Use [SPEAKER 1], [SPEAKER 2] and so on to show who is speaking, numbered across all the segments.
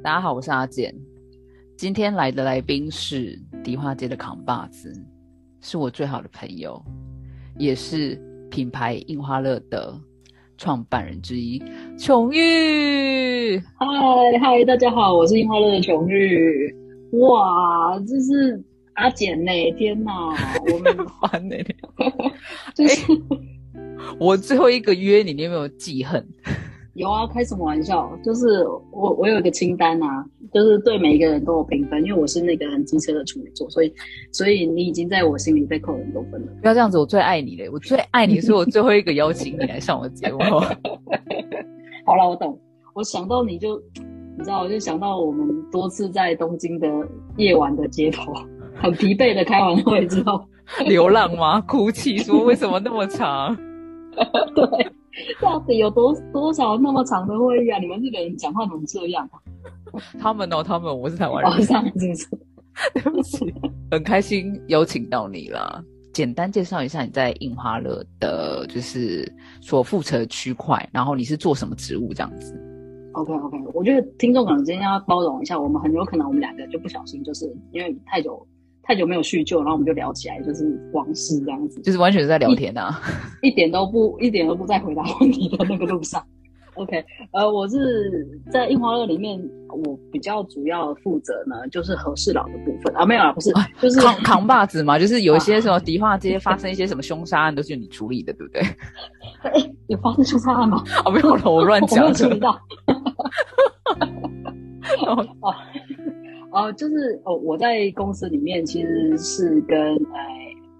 [SPEAKER 1] 大家好，我是阿简。今天来的来宾是迪化街的扛把子，是我最好的朋友，也是品牌印花乐的创办人之一，琼玉。
[SPEAKER 2] 嗨嗨，大家好，我是印花乐的琼玉。哇，这是阿简呢！天哪，我们
[SPEAKER 1] 烦呢、
[SPEAKER 2] 就是、
[SPEAKER 1] 我最后一个约你，你有没有记恨？
[SPEAKER 2] 有啊，开什么玩笑？就是我我有一个清单啊，就是对每一个人都有评分，因为我是那个很机车的处女座，所以所以你已经在我心里被扣很多分了。
[SPEAKER 1] 不要这样子，我最爱你嘞！我最爱你，所以我最后一个邀请你来上我节目。
[SPEAKER 2] 好了，我懂。我想到你就，你知道，我就想到我们多次在东京的夜晚的街头，很疲惫的开完会之后，
[SPEAKER 1] 流浪吗？哭泣说为什么那么长？
[SPEAKER 2] 对，到底有多多少那么长的会议啊？你们日本人讲话怎么这样啊？
[SPEAKER 1] 他们哦，他们，我是台湾人。
[SPEAKER 2] 哦，这样子是。
[SPEAKER 1] 对不起，很开心邀请到你了。简单介绍一下你在印花乐的，就是所负责的区块，然后你是做什么职务这样子。
[SPEAKER 2] OK OK，我觉得听众可能今天要包容一下，我们很有可能我们两个就不小心，就是因为太久太久没有叙旧，然后我们就聊起来，就是往事这样子，
[SPEAKER 1] 就是完全是在聊天啊，
[SPEAKER 2] 一点都不一点都不在回答问题的那个路上。OK，呃，我是在印花乐里面，我比较主要负责呢，就是和事佬的部分啊，没有啊，不是，就是
[SPEAKER 1] 扛扛把子嘛，就是有一些什么迪化街发生一些什么凶杀案，都是你处理的，对不对？
[SPEAKER 2] 哎，有发生凶杀案吗？
[SPEAKER 1] 哦，没有了，我乱
[SPEAKER 2] 我没
[SPEAKER 1] 讲
[SPEAKER 2] 有注意
[SPEAKER 1] 的。
[SPEAKER 2] 到。哦，哦，就是哦，我在公司里面其实是跟呃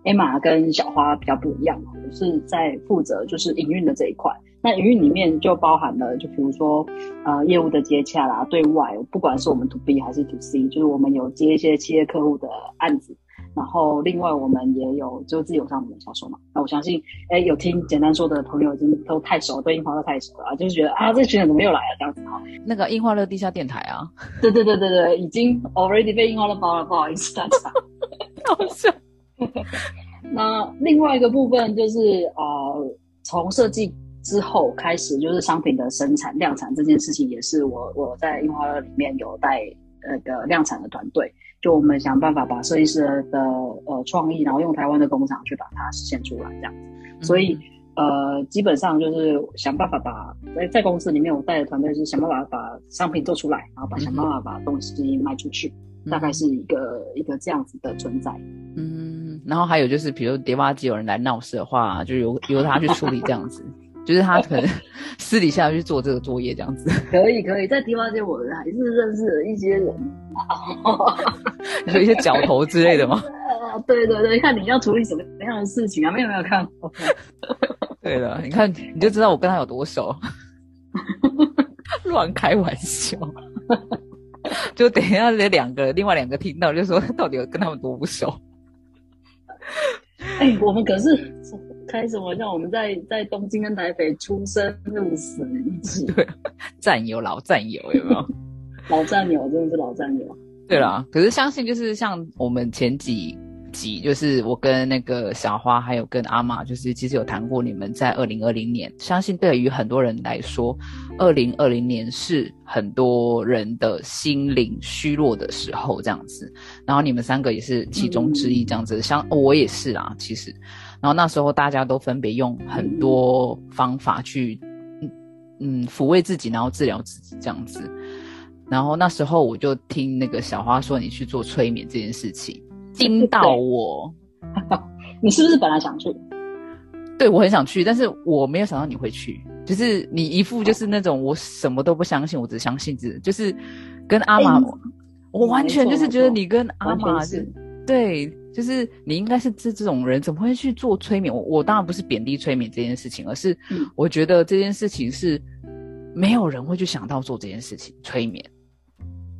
[SPEAKER 2] Emma 跟小花比较不一样，我是在负责就是营运的这一块。那营运里面就包含了，就比如说呃业务的接洽啦，对外不管是我们 to B 还是 to C，就是我们有接一些企业客户的案子。然后另外我们也有就自由商品的销售嘛，那我相信，哎，有听简单说的朋友已经都太熟，对樱花都太熟了啊，就是觉得啊，这群人怎么又来了这样子哈。
[SPEAKER 1] 那个樱花乐地下电台啊，
[SPEAKER 2] 对对对对对，已经 already 被樱花乐包了，不好意思大家。
[SPEAKER 1] 好笑。
[SPEAKER 2] 那另外一个部分就是呃，从设计之后开始，就是商品的生产量产这件事情，也是我我在樱花乐里面有带那个量产的团队。就我们想办法把设计师的呃创意，然后用台湾的工厂去把它实现出来，这样子。所以呃，基本上就是想办法把在在公司里面，我带的团队是想办法把商品做出来，然后把想办法把东西卖出去，大概是一个一个这样子的存在。
[SPEAKER 1] 嗯，然后还有就是，比如迪化街有人来闹事的话，就由由他去处理这样子。就是他可能 私底下去做这个作业这样子，
[SPEAKER 2] 可以可以，在迪化街我还是认识了一些人，
[SPEAKER 1] 有一些角头之类的吗？
[SPEAKER 2] 啊，对对对，看你要处理什么样的事情啊？没有没有看过。
[SPEAKER 1] 对了，你看你就知道我跟他有多熟，乱开玩笑。就等一下这两个另外两个听到就说到底有跟他们多不熟？
[SPEAKER 2] 哎、欸，我们可是开什么玩笑？我们在在东京跟台北出生入死一起，
[SPEAKER 1] 对，战友老战友有没有？
[SPEAKER 2] 老战友真的是老战友。
[SPEAKER 1] 对啦，可是相信就是像我们前几集，就是我跟那个小花还有跟阿玛，就是其实有谈过，你们在二零二零年，相信对于很多人来说，二零二零年是很多人的心灵虚弱的时候，这样子。然后你们三个也是其中之一，这样子。像、哦、我也是啊，其实。然后那时候大家都分别用很多方法去，嗯嗯，抚慰自己，然后治疗自己这样子。然后那时候我就听那个小花说你去做催眠这件事情，惊到我。
[SPEAKER 2] 你是不是本来想去？
[SPEAKER 1] 对，我很想去，但是我没有想到你会去。就是你一副就是那种我什么都不相信，我只相信自就是跟阿玛，欸、我完全就是觉得你跟阿玛是，对，就是你应该是这这种人，怎么会去做催眠？我我当然不是贬低催眠这件事情，而是我觉得这件事情是没有人会去想到做这件事情，催眠。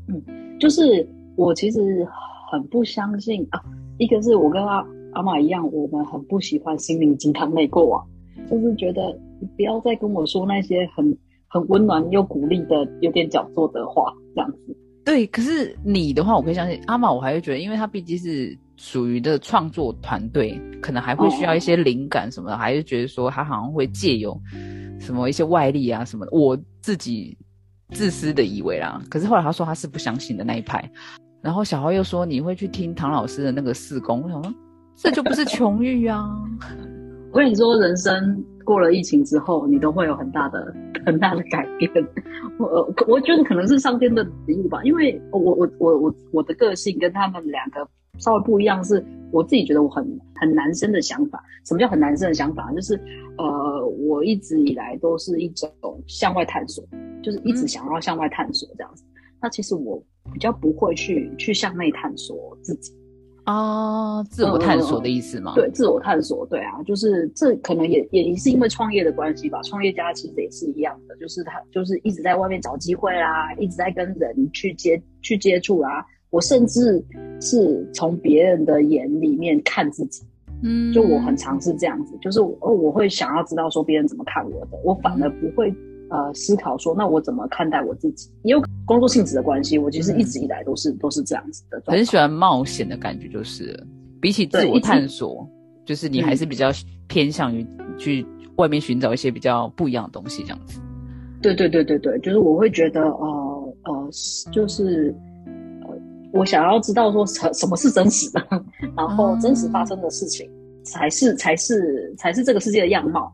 [SPEAKER 2] 嗯，就是我其实很不相信啊。一个是我跟阿阿玛一样，我们很不喜欢心灵鸡汤类过往，就是觉得你不要再跟我说那些很很温暖又鼓励的、有点矫作的话，这样子。
[SPEAKER 1] 对，可是你的话，我可以相信阿玛，我还会觉得，因为他毕竟是属于的创作团队，可能还会需要一些灵感什么的，还是觉得说他好像会借由什么一些外力啊什么的。我自己自私的以为啦。可是后来他说他是不相信的那一派，然后小豪又说你会去听唐老师的那个四功，我想说这就不是穷育啊。
[SPEAKER 2] 我跟你说，人生过了疫情之后，你都会有很大的 很大的改变。我我觉得可能是上天的礼物吧，因为我我我我我的个性跟他们两个稍微不一样，是我自己觉得我很很男生的想法。什么叫很男生的想法？就是呃，我一直以来都是一种向外探索，就是一直想要向外探索这样子。那其实我比较不会去去向内探索自己。
[SPEAKER 1] 啊，自我探索的意思吗？
[SPEAKER 2] 对，自我探索，对啊，就是这可能也也是因为创业的关系吧。创业家其实也是一样的，就是他就是一直在外面找机会啦，一直在跟人去接去接触啦。我甚至是从别人的眼里面看自己，嗯，就我很尝试这样子，就是哦，我会想要知道说别人怎么看我的，我反而不会。呃，思考说，那我怎么看待我自己？也有工作性质的关系，我其实一直以来都是都是这样子的。
[SPEAKER 1] 很喜欢冒险的感觉，就是比起自我探索，就是你还是比较偏向于去外面寻找一些比较不一样的东西，这样子。
[SPEAKER 2] 对对对对对，就是我会觉得，呃呃，就是呃，我想要知道说什什么是真实的，然后真实发生的事情才是才是才是这个世界的样貌。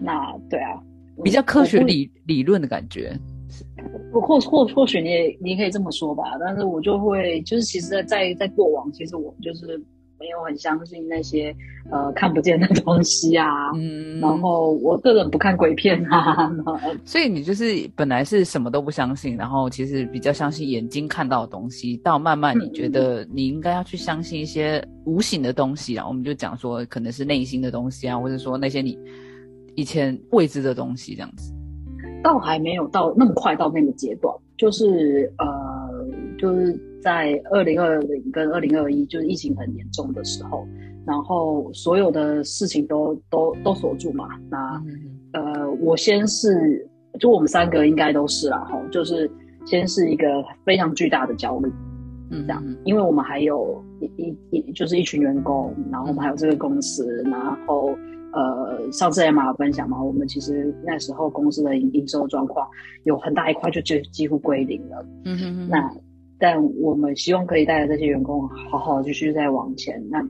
[SPEAKER 2] 那对啊。
[SPEAKER 1] 比较科学理理论的感觉，
[SPEAKER 2] 或或或许你也你可以这么说吧，但是我就会就是其实，在在在过往，其实我就是没有很相信那些呃看不见的东西啊，嗯，然后我个人不看鬼片啊，
[SPEAKER 1] 所以你就是本来是什么都不相信，然后其实比较相信眼睛看到的东西，到慢慢你觉得你应该要去相信一些无形的东西啊，我们就讲说可能是内心的东西啊，或者说那些你。以前未知的东西，这样子，
[SPEAKER 2] 倒还没有到那么快到那个阶段，就是呃，就是在二零二零跟二零二一，就是疫情很严重的时候，然后所有的事情都都都锁住嘛。那呃，我先是，就我们三个应该都是啦，哈，就是先是一个非常巨大的焦虑，嗯，这样，因为我们还有一一一就是一群员工，然后我们还有这个公司，然后。呃，上次 Emma 分享嘛，我们其实那时候公司的营营收状况有很大一块就就几乎归零了。嗯哼哼。那但我们希望可以带着这些员工好好继续再往前。那。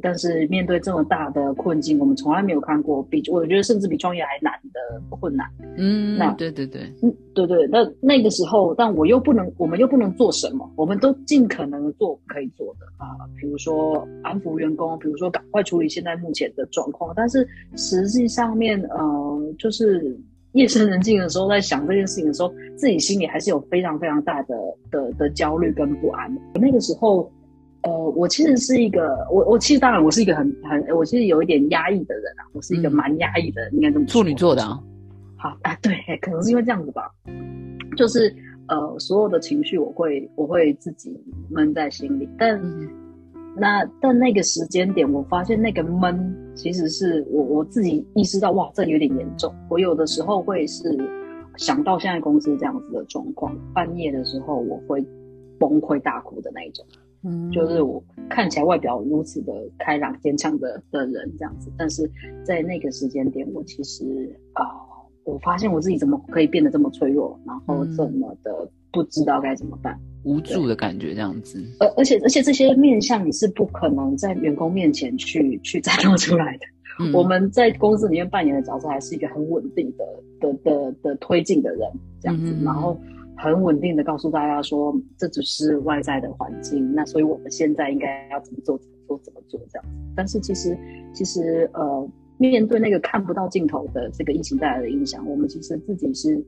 [SPEAKER 2] 但是面对这么大的困境，我们从来没有看过比我觉得甚至比创业还难的困难。
[SPEAKER 1] 嗯，那对对对，
[SPEAKER 2] 嗯对对。那那个时候，但我又不能，我们又不能做什么？我们都尽可能的做可以做的啊，比如说安抚员工，比如说赶快处理现在目前的状况。但是实际上面，呃，就是夜深人静的时候，在想这件事情的时候，自己心里还是有非常非常大的的的焦虑跟不安。那个时候。呃，我其实是一个，我我其实当然我是一个很很，我其实有一点压抑的人啊，我是一个蛮压抑的，应该这么说
[SPEAKER 1] 处女座的啊。
[SPEAKER 2] 好啊，对，可能是因为这样子吧，就是呃，所有的情绪我会我会自己闷在心里，但那但那个时间点，我发现那个闷其实是我我自己意识到，哇，这有点严重。我有的时候会是想到现在公司这样子的状况，半夜的时候我会崩溃大哭的那一种。嗯，就是我看起来外表如此的开朗坚强的的人这样子，但是在那个时间点，我其实啊，我发现我自己怎么可以变得这么脆弱，然后这么的不知道该怎么办，
[SPEAKER 1] 无助的感觉这样子。
[SPEAKER 2] 而而且而且这些面相你是不可能在员工面前去 去展露出来的。我们在公司里面扮演的角色还是一个很稳定的的的的推进的人这样子，然后。很稳定的告诉大家说，这只是外在的环境，那所以我们现在应该要怎么做？怎么做？怎么做？这样子。但是其实，其实呃，面对那个看不到尽头的这个疫情带来的影响，我们其实自己是，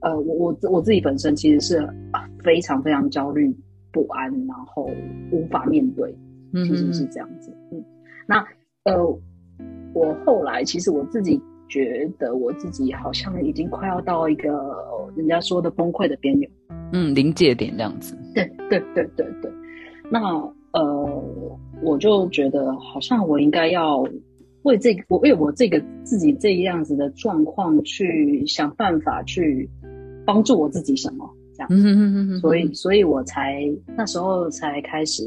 [SPEAKER 2] 呃，我我我自己本身其实是非常非常焦虑不安，然后无法面对，其实是这样子。嗯，那呃，我后来其实我自己。觉得我自己好像已经快要到一个人家说的崩溃的边缘，
[SPEAKER 1] 嗯，临界点这样子。
[SPEAKER 2] 对对对对对。那呃，我就觉得好像我应该要为这个，我为我这个自己这样子的状况去想办法去帮助我自己什么这样。嗯嗯嗯嗯。所以，所以我才那时候才开始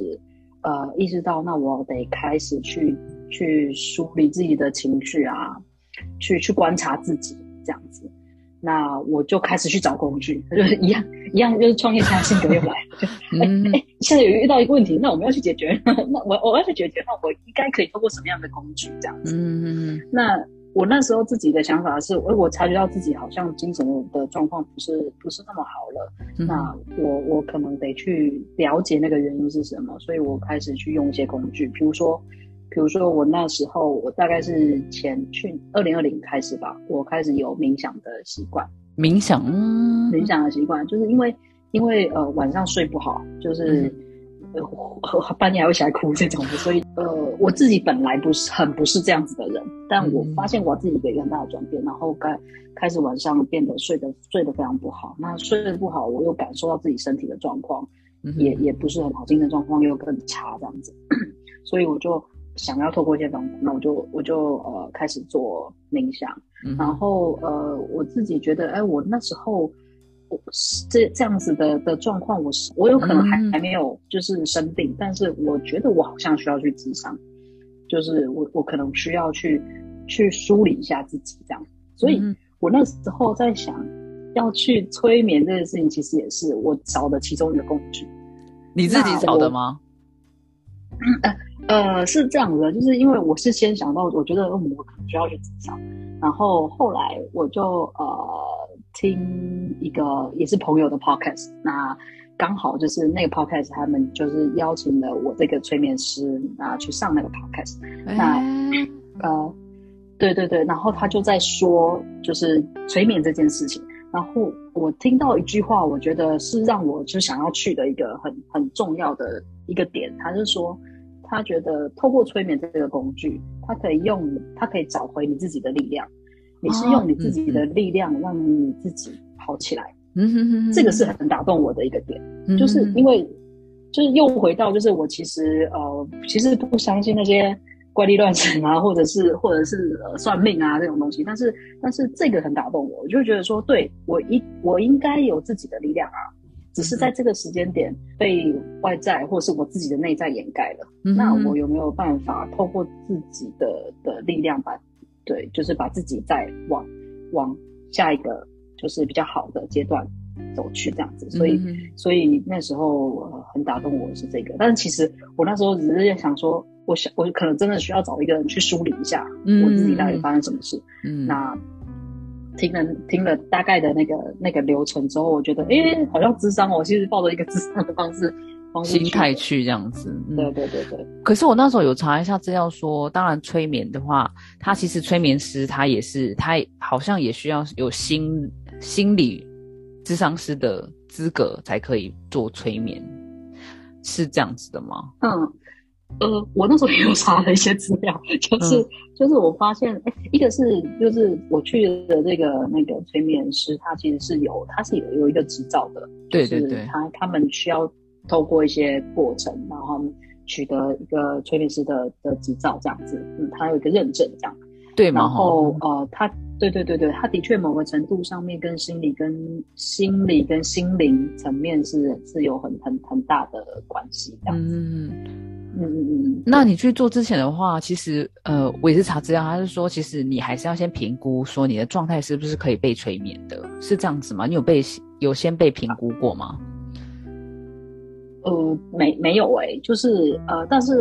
[SPEAKER 2] 呃意识到，那我得开始去去梳理自己的情绪啊。去去观察自己这样子，那我就开始去找工具，就是一样一样，就是创业家性格又来，就 哎哎，现在有遇到一个问题，那我们要去解决，那我我要去解决，那我应该可以通过什么样的工具这样子？嗯嗯嗯。那我那时候自己的想法是，我我察觉到自己好像精神的状况不是不是那么好了，那我我可能得去了解那个原因是什么，所以我开始去用一些工具，比如说。比如说，我那时候我大概是前去二零二零开始吧，我开始有冥想的习惯。
[SPEAKER 1] 冥想，
[SPEAKER 2] 冥想的习惯，就是因为因为呃晚上睡不好，就是呃半夜还会起来哭这种的，所以呃我自己本来不是很不是这样子的人，但我发现我自己有一个很大的转变，然后开开始晚上变得睡得睡得非常不好。那睡得不好，我又感受到自己身体的状况也也不是很好，精神状况又更差这样子，所以我就。想要透过一些方法，那我就我就呃开始做冥想，然后呃我自己觉得，哎，我那时候这这样子的的状况，我是我有可能还还没有就是生病，但是我觉得我好像需要去智商，就是我我可能需要去去梳理一下自己这样，所以我那时候在想要去催眠这件事情，其实也是我找的其中一个工具。
[SPEAKER 1] 你自己找的吗？
[SPEAKER 2] 呃，是这样的，就是因为我是先想到，我觉得我可能需要去治伤，然后后来我就呃听一个也是朋友的 podcast，那刚好就是那个 podcast 他们就是邀请了我这个催眠师啊去上那个 podcast，那呃对对对，然后他就在说就是催眠这件事情，然后我听到一句话，我觉得是让我就想要去的一个很很重要的一个点，他是说。他觉得透过催眠这个工具，他可以用，他可以找回你自己的力量。你是用你自己的力量让你自己好起来。嗯哼哼，这个是很打动我的一个点，就是因为就是又回到就是我其实呃其实不相信那些怪力乱神啊，或者是或者是呃算命啊这种东西，但是但是这个很打动我，我就觉得说，对我应我应该有自己的力量啊。只是在这个时间点被外在或是我自己的内在掩盖了。那我有没有办法透过自己的的力量，把对，就是把自己再往往下一个就是比较好的阶段走去这样子？所以，所以那时候很打动我是这个。但是其实我那时候只是在想说，我想我可能真的需要找一个人去梳理一下我自己到底发生什么事。嗯，那。听了听了大概的那个那个流程之后，我觉得哎，好像智商哦，其实抱着一个智商的方式
[SPEAKER 1] 心态去这样子。
[SPEAKER 2] 对对对对。
[SPEAKER 1] 可是我那时候有查一下资料说，当然催眠的话，他其实催眠师他也是他好像也需要有心心理智商师的资格才可以做催眠，是这样子的吗？
[SPEAKER 2] 嗯。呃，我那时候也有查了一些资料，就是就是我发现，哎，一个是就是我去的这个那个催眠师，他其实是有他是有有一个执照的，
[SPEAKER 1] 对对对，
[SPEAKER 2] 他他们需要透过一些过程，然后取得一个催眠师的的执照这样子，嗯，他有一个认证这样，
[SPEAKER 1] 对
[SPEAKER 2] 然后呃，他对对对对，他的确某个程度上面跟心理跟心理跟心灵层面是是有很很很大的关系这样子。嗯嗯嗯，
[SPEAKER 1] 那你去做之前的话，其实呃，我也是查资料，他是说，其实你还是要先评估，说你的状态是不是可以被催眠的，是这样子吗？你有被有先被评估过吗？
[SPEAKER 2] 呃，没没有哎，就是呃，但是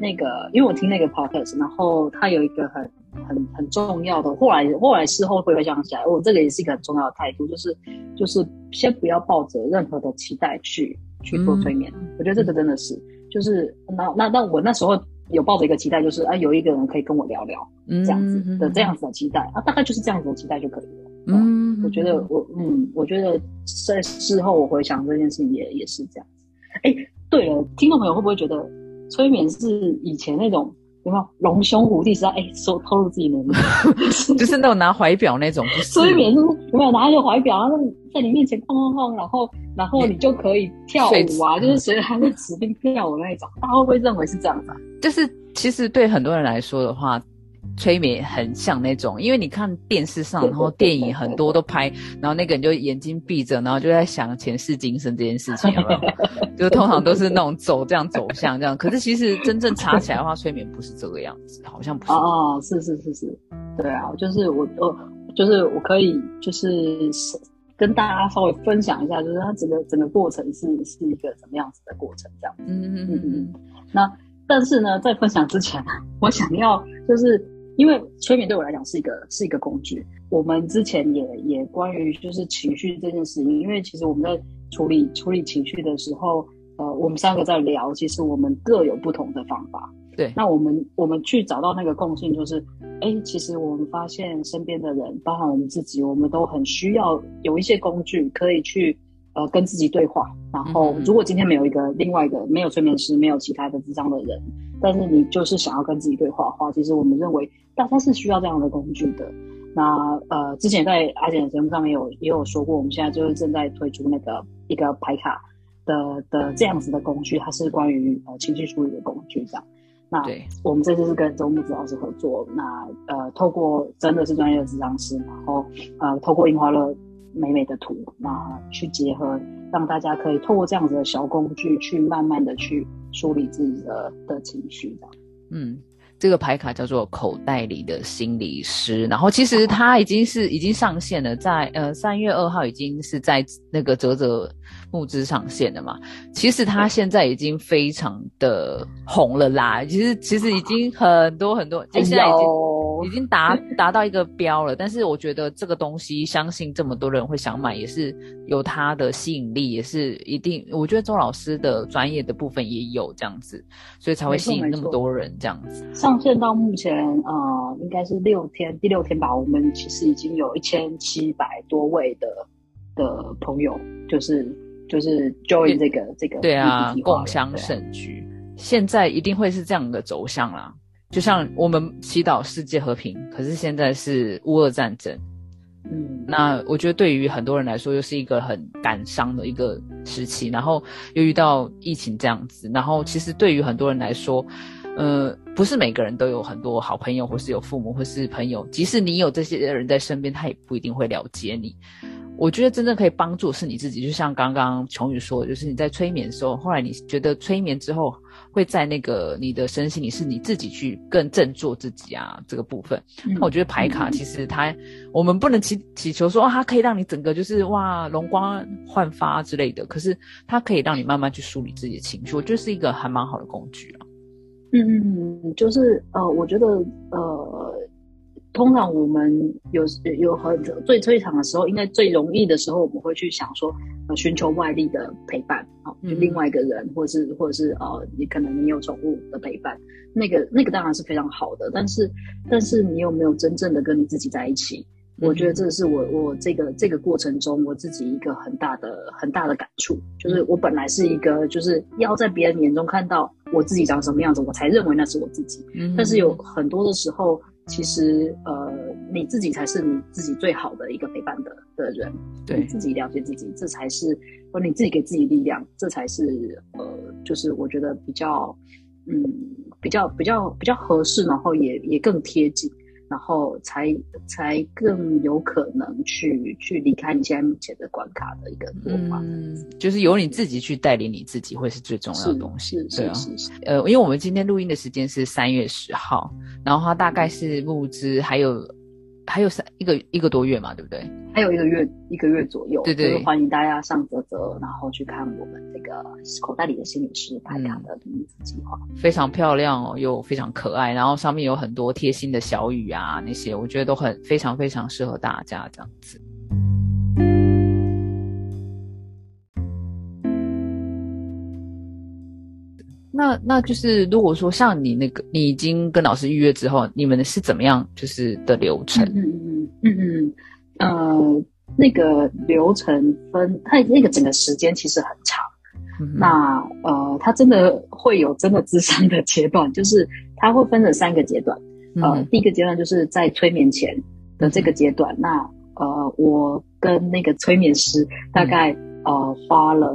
[SPEAKER 2] 那个，因为我听那个 podcast，然后他有一个很很很重要的，后来后来事后会回想起来，我这个也是一个很重要的态度，就是就是先不要抱着任何的期待去去做催眠，我觉得这个真的是。就是那那那我那时候有抱着一个期待，就是啊有一个人可以跟我聊聊，这样子的这样子的期待啊，大概就是这样子的期待就可以了。嗯，我觉得我嗯，我觉得在事后我回想这件事情也也是这样子。哎，对了，听众朋友会不会觉得催眠是以前那种？有没有龙兄虎弟是要哎说透露自己能力，
[SPEAKER 1] 就是那种拿怀表那种，
[SPEAKER 2] 催眠是有没有拿一个怀表，然后在你面前晃晃晃，然后然后你就可以跳舞啊，就是随着他的指令跳舞那一种，大家会不会认为是这样子？
[SPEAKER 1] 就是其实对很多人来说的话。催眠很像那种，因为你看电视上，然后电影很多都拍，然后那个人就眼睛闭着，然后就在想前世今生这件事情，就通常都是那种走这样走向这样。可是其实真正查起来的话，催眠不是这个样子，好像不是。
[SPEAKER 2] 哦，是是是是，对啊，就是我我就是我可以就是跟大家稍微分享一下，就是它整个整个过程是是一个怎么样子的过程，这样。
[SPEAKER 1] 嗯嗯嗯嗯。
[SPEAKER 2] 那但是呢，在分享之前，我想要就是因为催眠对我来讲是一个是一个工具。我们之前也也关于就是情绪这件事情，因为其实我们在处理处理情绪的时候，呃，我们三个在聊，其实我们各有不同的方法。
[SPEAKER 1] 对，
[SPEAKER 2] 那我们我们去找到那个共性，就是，哎，其实我们发现身边的人，包含我们自己，我们都很需要有一些工具可以去，呃，跟自己对话。然后，如果今天没有一个另外一个没有催眠师，没有其他的智障的人，但是你就是想要跟自己对话的话，其实我们认为大家是需要这样的工具的。那呃，之前在阿简的节目上面有也有说过，我们现在就是正在推出那个一个牌卡的的这样子的工具，它是关于呃情绪处理的工具这样。那我们这次是跟周木子老师合作，那呃，透过真的是专业的智商师，然后呃，透过樱花乐美美的图，那去结合，让大家可以透过这样子的小工具，去慢慢的去梳理自己的的情绪，这样。
[SPEAKER 1] 嗯。这个牌卡叫做口袋里的心理师，然后其实它已经是已经上线了，在呃三月二号已经是在那个泽泽募资上线了嘛。其实它现在已经非常的红了啦，其实其实已经很多很多，就现在已经。已经达 达到一个标了，但是我觉得这个东西，相信这么多人会想买，也是有它的吸引力，也是一定。我觉得周老师的专业的部分也有这样子，所以才会吸引那么多人这样子。
[SPEAKER 2] 上线到目前啊，应该是六天，第六天吧。我们其实已经有一千七百多位的的朋友，就是就是 join 这个这个
[SPEAKER 1] 对啊，共享盛举。现在一定会是这样的走向啦。就像我们祈祷世界和平，可是现在是乌俄战争，
[SPEAKER 2] 嗯，
[SPEAKER 1] 那我觉得对于很多人来说，又是一个很感伤的一个时期，然后又遇到疫情这样子，然后其实对于很多人来说，呃，不是每个人都有很多好朋友，或是有父母，或是朋友，即使你有这些人在身边，他也不一定会了解你。我觉得真正可以帮助是你自己，就像刚刚琼宇说的，就是你在催眠的时候，后来你觉得催眠之后会在那个你的身心里是你自己去更振作自己啊这个部分。那我觉得牌卡其实它，我们不能祈祈求说它可以让你整个就是哇容光焕发之类的，可是它可以让你慢慢去梳理自己的情绪，我觉得是一个还蛮好的工具啊。
[SPEAKER 2] 嗯嗯嗯，就是呃，我觉得呃。通常我们有有很最最长的时候，应该最容易的时候，我们会去想说，呃，寻求外力的陪伴，啊，就另外一个人，或者是或者是呃，你可能你有宠物的陪伴，那个那个当然是非常好的，但是但是你有没有真正的跟你自己在一起？我觉得这是我我这个这个过程中我自己一个很大的很大的感触，就是我本来是一个就是要在别人眼中看到我自己长什么样子，我才认为那是我自己，但是有很多的时候。其实，呃，你自己才是你自己最好的一个陪伴的的人，
[SPEAKER 1] 对
[SPEAKER 2] 自己了解自己，这才是，或你自己给自己力量，这才是，呃，就是我觉得比较，嗯，比较比较比较合适，然后也也更贴近。然后才才更有可能去去离开你现在目前的关卡的一个做法，
[SPEAKER 1] 嗯，就是由你自己去带领你自己，会是最重要的东西，
[SPEAKER 2] 对啊，
[SPEAKER 1] 呃，因为我们今天录音的时间是三月十号，然后它大概是募资还有。还有三一个一个多月嘛，对不对？
[SPEAKER 2] 还有一个月一个月左右，
[SPEAKER 1] 对对，
[SPEAKER 2] 欢迎大家上泽泽，然后去看我们这个口袋里的心理师拍卡的女子计划，
[SPEAKER 1] 非常漂亮哦，又非常可爱，然后上面有很多贴心的小雨啊，那些我觉得都很非常非常适合大家这样子。那那就是如果说像你那个，你已经跟老师预约之后，你们是怎么样就是的流程？
[SPEAKER 2] 嗯嗯嗯嗯嗯，呃，那个流程分，它那个整个时间其实很长。那呃，它真的会有真的智商的阶段，就是它会分成三个阶段。呃，第一个阶段就是在催眠前的这个阶段。那呃，我跟那个催眠师大概呃花了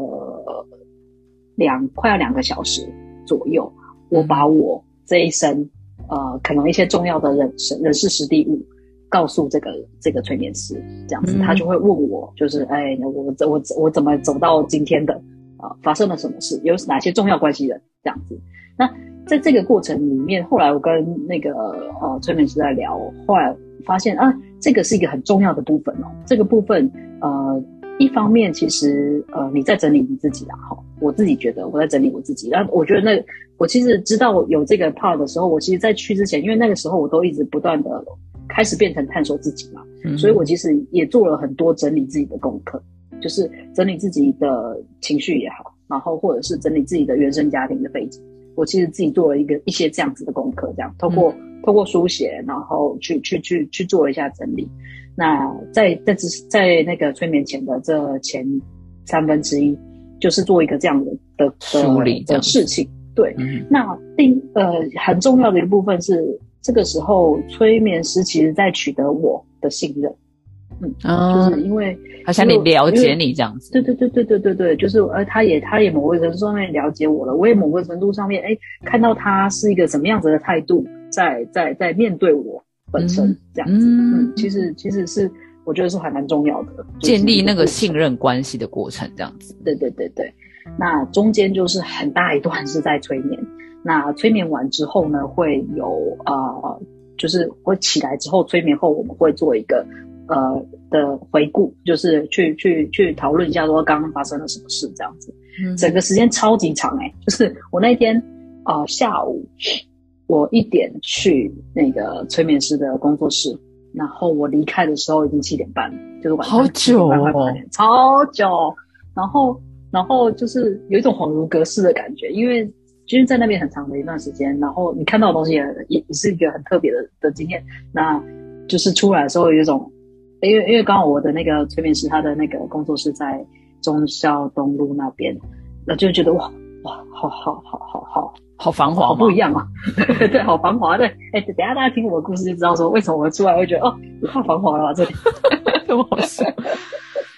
[SPEAKER 2] 两快要两个小时。左右，我把我这一生，呃，可能一些重要的人生、人事、实地物，告诉这个这个催眠师，这样子，他就会问我，就是，哎，我我我怎么走到今天的？啊，发生了什么事？有哪些重要关系人？这样子。那在这个过程里面，后来我跟那个呃催眠师在聊，后来发现啊，这个是一个很重要的部分哦。这个部分，呃，一方面其实呃你在整理你自己啊，哈，我自己觉得我在整理我自己。然后我觉得那我其实知道有这个 part 的时候，我其实在去之前，因为那个时候我都一直不断的开始变成探索自己嘛，所以我其实也做了很多整理自己的功课，就是整理自己的情绪也好，然后或者是整理自己的原生家庭的背景。我其实自己做了一个一些这样子的功课，这样通过通过书写，然后去去去去做一下整理。那在在之在那个催眠前的这前三分之一，就是做一个这样的的
[SPEAKER 1] 梳理
[SPEAKER 2] 的事情。对，那另呃很重要的一个部分是，这个时候催眠师其实在取得我的信任。嗯，就是因为
[SPEAKER 1] 他想你了解你这样子，
[SPEAKER 2] 对对对对对对对，就是呃，他也他也某个程度上面了解我了，我也某个程度上面哎看到他是一个什么样子的态度，在在在面对我本身这样子，嗯，其实其实是我觉得是还蛮重要的，
[SPEAKER 1] 建立那个信任关系的过程这样子，
[SPEAKER 2] 对对对对，那中间就是很大一段是在催眠，那催眠完之后呢，会有呃，就是会起来之后催眠后，我们会做一个。呃的回顾，就是去去去讨论一下，说刚刚发生了什么事这样子。整个时间超级长哎，就是我那天啊下午，我一点去那个催眠师的工作室，然后我离开的时候已经七点半，就是晚上
[SPEAKER 1] 好久哦，
[SPEAKER 2] 超久。然后然后就是有一种恍如隔世的感觉，因为其实在那边很长的一段时间，然后你看到的东西也也是一个很特别的的经验。那就是出来的时候有一种。因为因为刚好我的那个催眠师，他的那个工作室在中孝东路那边，那就觉得哇哇，好好好好好
[SPEAKER 1] 好繁华，
[SPEAKER 2] 好不一样啊！对，好繁华对。哎，等下大家听我的故事就知道说为什么我出来会觉得哦，太繁华了吧这里，
[SPEAKER 1] 这么好笑。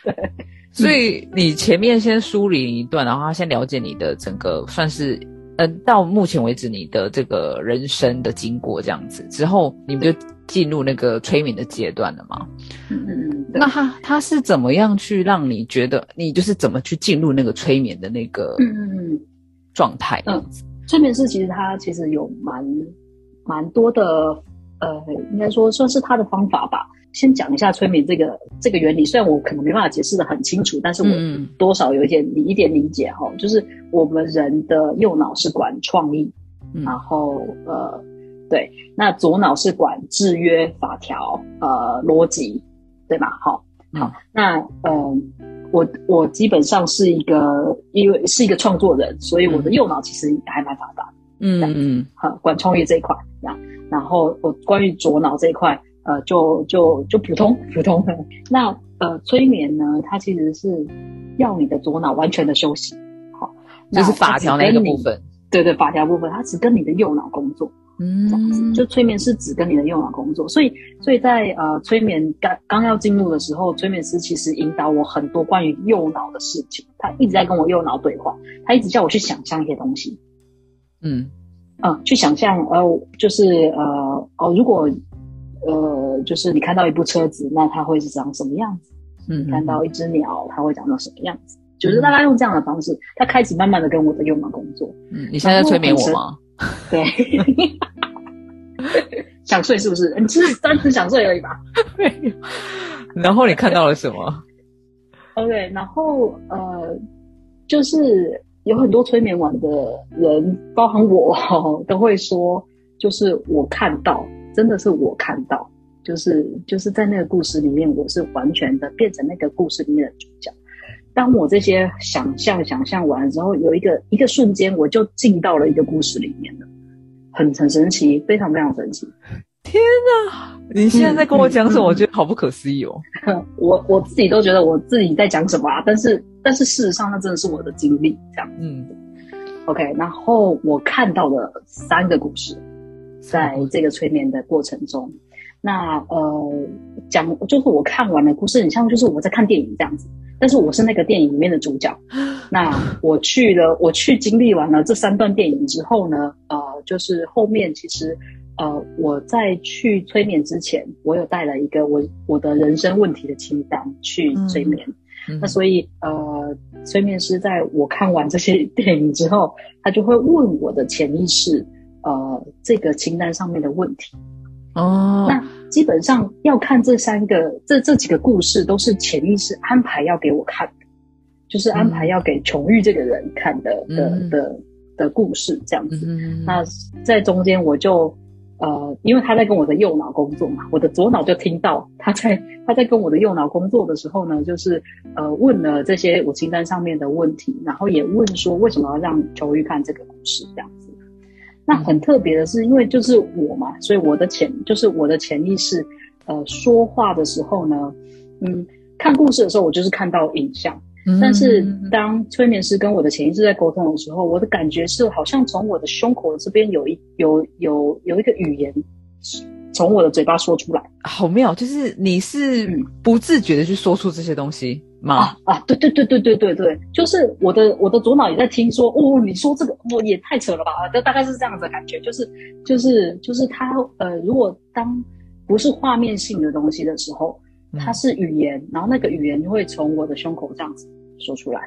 [SPEAKER 1] 对，所以你前面先梳理一段，然后他先了解你的整个算是。嗯，到目前为止，你的这个人生的经过这样子之后，你们就进入那个催眠的阶段了吗？嗯嗯嗯。那他他是怎么样去让你觉得你就是怎么去进入那个催眠的那个嗯状态？嗯，
[SPEAKER 2] 催眠师其实他其实有蛮蛮多的呃，应该说算是他的方法吧。先讲一下催眠这个这个原理，虽然我可能没办法解释的很清楚，但是我多少有一点理一点理解哈。就是我们人的右脑是管创意，然后呃，对，那左脑是管制约、法条、呃逻辑，对吧？好，好，那呃，我我基本上是一个，因为是一个创作人，所以我的右脑其实还蛮发达，嗯嗯，好，管创意这一块，那然后我关于左脑这一块。呃，就就就普通普通。的 那呃，催眠呢，它其实是要你的左脑完全的休息，好，
[SPEAKER 1] 就是法条那个部分，
[SPEAKER 2] 对对，法条部分，它只跟你的右脑工作，嗯，这样子，就催眠是只跟你的右脑工作，所以所以在呃催眠刚刚要进入的时候，催眠师其实引导我很多关于右脑的事情，他一直在跟我右脑对话，他一直叫我去想象一些东西，嗯。嗯，去想象呃，就是呃哦，如果。呃，就是你看到一部车子，那它会是长什么样子？嗯，看到一只鸟，它会长到什么样子？就是大家用这样的方式，他开始慢慢的跟我的右脑工作。
[SPEAKER 1] 嗯，你现在在催眠我吗？
[SPEAKER 2] 对，想睡是不是？你只是单纯想睡而已吧？
[SPEAKER 1] 然后你看到了什么
[SPEAKER 2] ？OK，然后呃，就是有很多催眠完的人，包含我，都会说，就是我看到。真的是我看到，就是就是在那个故事里面，我是完全的变成那个故事里面的主角。当我这些想象想象完之后，有一个一个瞬间，我就进到了一个故事里面了，很很神奇，非常非常神奇。
[SPEAKER 1] 天哪！你现在在跟我讲什么？我觉得好不可思议哦。
[SPEAKER 2] 我我自己都觉得我自己在讲什么啊，但是但是事实上，那真的是我的经历。这样，嗯，OK。然后我看到了三个故事。在这个催眠的过程中，那呃讲就是我看完了故事，很像就是我在看电影这样子，但是我是那个电影里面的主角。那我去了，我去经历完了这三段电影之后呢，呃，就是后面其实呃我在去催眠之前，我有带了一个我我的人生问题的清单去催眠。那所以呃，催眠师在我看完这些电影之后，他就会问我的潜意识。呃，这个清单上面的问题，哦，那基本上要看这三个这这几个故事，都是潜意识安排要给我看的，就是安排要给琼玉这个人看的的的的故事这样子。那在中间我就。呃，因为他在跟我的右脑工作嘛，我的左脑就听到他在他在跟我的右脑工作的时候呢，就是呃问了这些我清单上面的问题，然后也问说为什么要让球玉看这个故事这样子。那很特别的是，因为就是我嘛，所以我的潜就是我的潜意识，呃，说话的时候呢，嗯，看故事的时候，我就是看到影像。但是当催眠师跟我的潜意识在沟通的时候，我的感觉是好像从我的胸口这边有一有有有一个语言从我的嘴巴说出来，
[SPEAKER 1] 好妙！就是你是不自觉的去说出这些东西吗？
[SPEAKER 2] 啊啊，对对对对对对对，就是我的我的左脑也在听说哦，你说这个我也太扯了吧？就大概是这样子的感觉，就是就是就是它呃，如果当不是画面性的东西的时候，它是语言，然后那个语言就会从我的胸口这样子。说出来！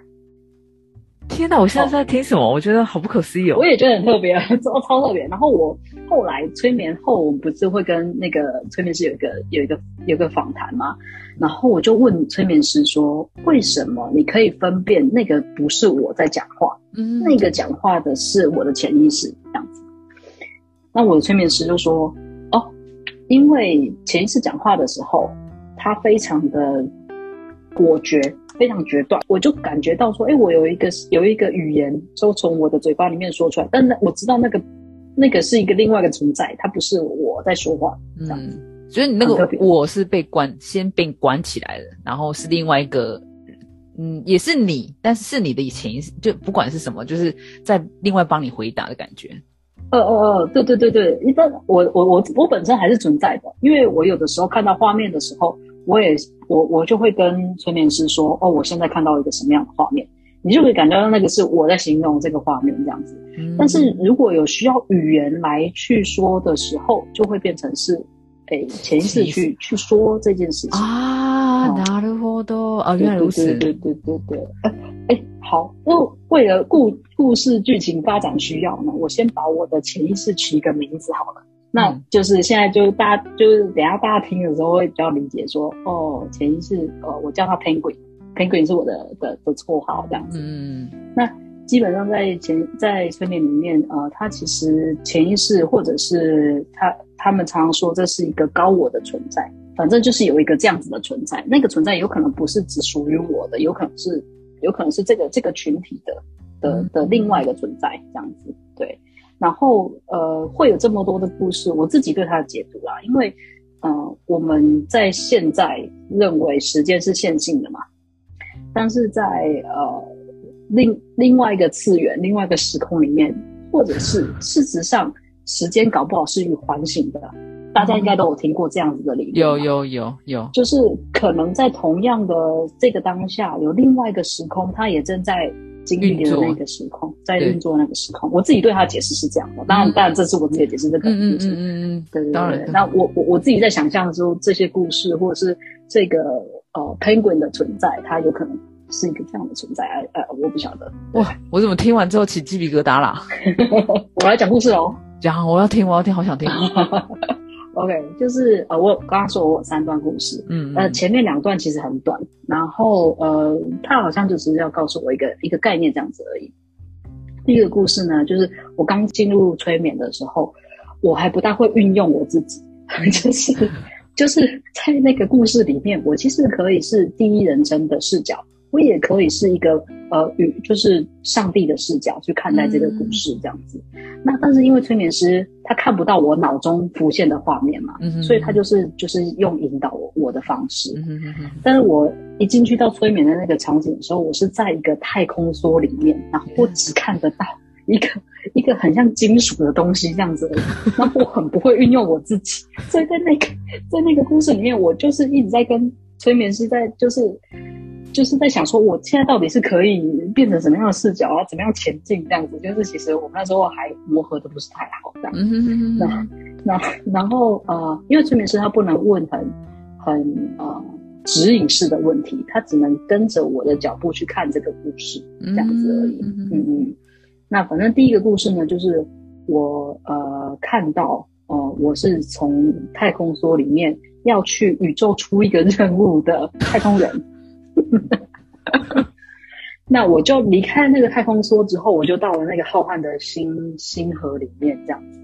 [SPEAKER 1] 天哪，我现在在听什么？我觉得好不可思议哦！
[SPEAKER 2] 我也觉得很特别，超超特别。然后我后来催眠后，我们不是会跟那个催眠师有一个有一个有一个访谈吗？然后我就问催眠师说：“为什么你可以分辨那个不是我在讲话？嗯，那个讲话的是我的潜意识这样子？”那我的催眠师就说：“哦，因为潜意识讲话的时候，他非常的果决。”非常决断，我就感觉到说，哎，我有一个有一个语言，就从我的嘴巴里面说出来，但那我知道那个那个是一个另外一个存在，它不是我在说话，这样子。
[SPEAKER 1] 所以你那个我是被关，先被关起来了，然后是另外一个，嗯，也是你，但是是你的潜意识，就不管是什么，就是在另外帮你回答的感觉。
[SPEAKER 2] 呃呃呃，对对对对，一般我我我我本身还是存在的，因为我有的时候看到画面的时候。我也我我就会跟催眠师说，哦，我现在看到一个什么样的画面，你就可以感觉到那个是我在形容这个画面这样子。但是如果有需要语言来去说的时候，就会变成是，诶，潜意识去去说这件事情
[SPEAKER 1] 啊。なるほど啊，原来如此。
[SPEAKER 2] 对对对对对。哎，好，那为了故故事剧情发展需要呢，我先把我的潜意识取一个名字好了。那就是现在，就大家就是等下大家听的时候会比较理解，说哦，潜意识，呃，我叫他 Penguin，Penguin 是我的的的绰号这样子。嗯，那 基本上在潜在催眠里面，呃，他其实潜意识或者是他他们常常说这是一个高我的存在，反正就是有一个这样子的存在，那个存在有可能不是只属于我的，有可能是有可能是这个这个群体的的的另外一个存在这样子，对。然后，呃，会有这么多的故事，我自己对它的解读啦，因为，呃，我们在现在认为时间是线性的嘛，但是在呃另另外一个次元、另外一个时空里面，或者是事实上，时间搞不好是与环形的，大家应该都有听过这样子的理论。
[SPEAKER 1] 有有有有，
[SPEAKER 2] 就是可能在同样的这个当下，有另外一个时空，它也正在。经历的那个时空，在运作那个时空，我自己对他的解释是这样的。当然，当然这是我自己的解释，这个
[SPEAKER 1] 嗯嗯嗯嗯，对对对。
[SPEAKER 2] 那我我我自己在想象的时候，这些故事或者是这个呃 penguin 的存在，它有可能是一个这样的存在。呃，我不晓得。
[SPEAKER 1] 哇，我怎么听完之后起鸡皮疙瘩啦？
[SPEAKER 2] 我来讲故事哦。
[SPEAKER 1] 讲，我要听，我要听，好想听。
[SPEAKER 2] OK，就是呃，我刚刚说我有三段故事，嗯，呃，前面两段其实很短，然后呃，他好像就是要告诉我一个一个概念这样子而已。第一个故事呢，就是我刚进入催眠的时候，我还不大会运用我自己，就是就是在那个故事里面，我其实可以是第一人称的视角。我也可以是一个呃，与就是上帝的视角去看待这个故事这样子。那但是因为催眠师他看不到我脑中浮现的画面嘛，所以他就是就是用引导我我的方式。但是我一进去到催眠的那个场景的时候，我是在一个太空梭里面，然后我只看得到一个 一个很像金属的东西这样子。然后我很不会运用我自己，所以在那个在那个故事里面，我就是一直在跟催眠师在就是。就是在想说，我现在到底是可以变成什么样的视角啊？怎么样前进这样子？就是其实我们那时候还磨合的不是太好这样。那那然后呃，因为催眠师他不能问很很呃指引式的问题，他只能跟着我的脚步去看这个故事这样子而已。嗯嗯。那反正第一个故事呢，就是我呃看到呃，我是从太空梭里面要去宇宙出一个任务的太空人。那我就离开那个太空梭之后，我就到了那个浩瀚的星星河里面这样子。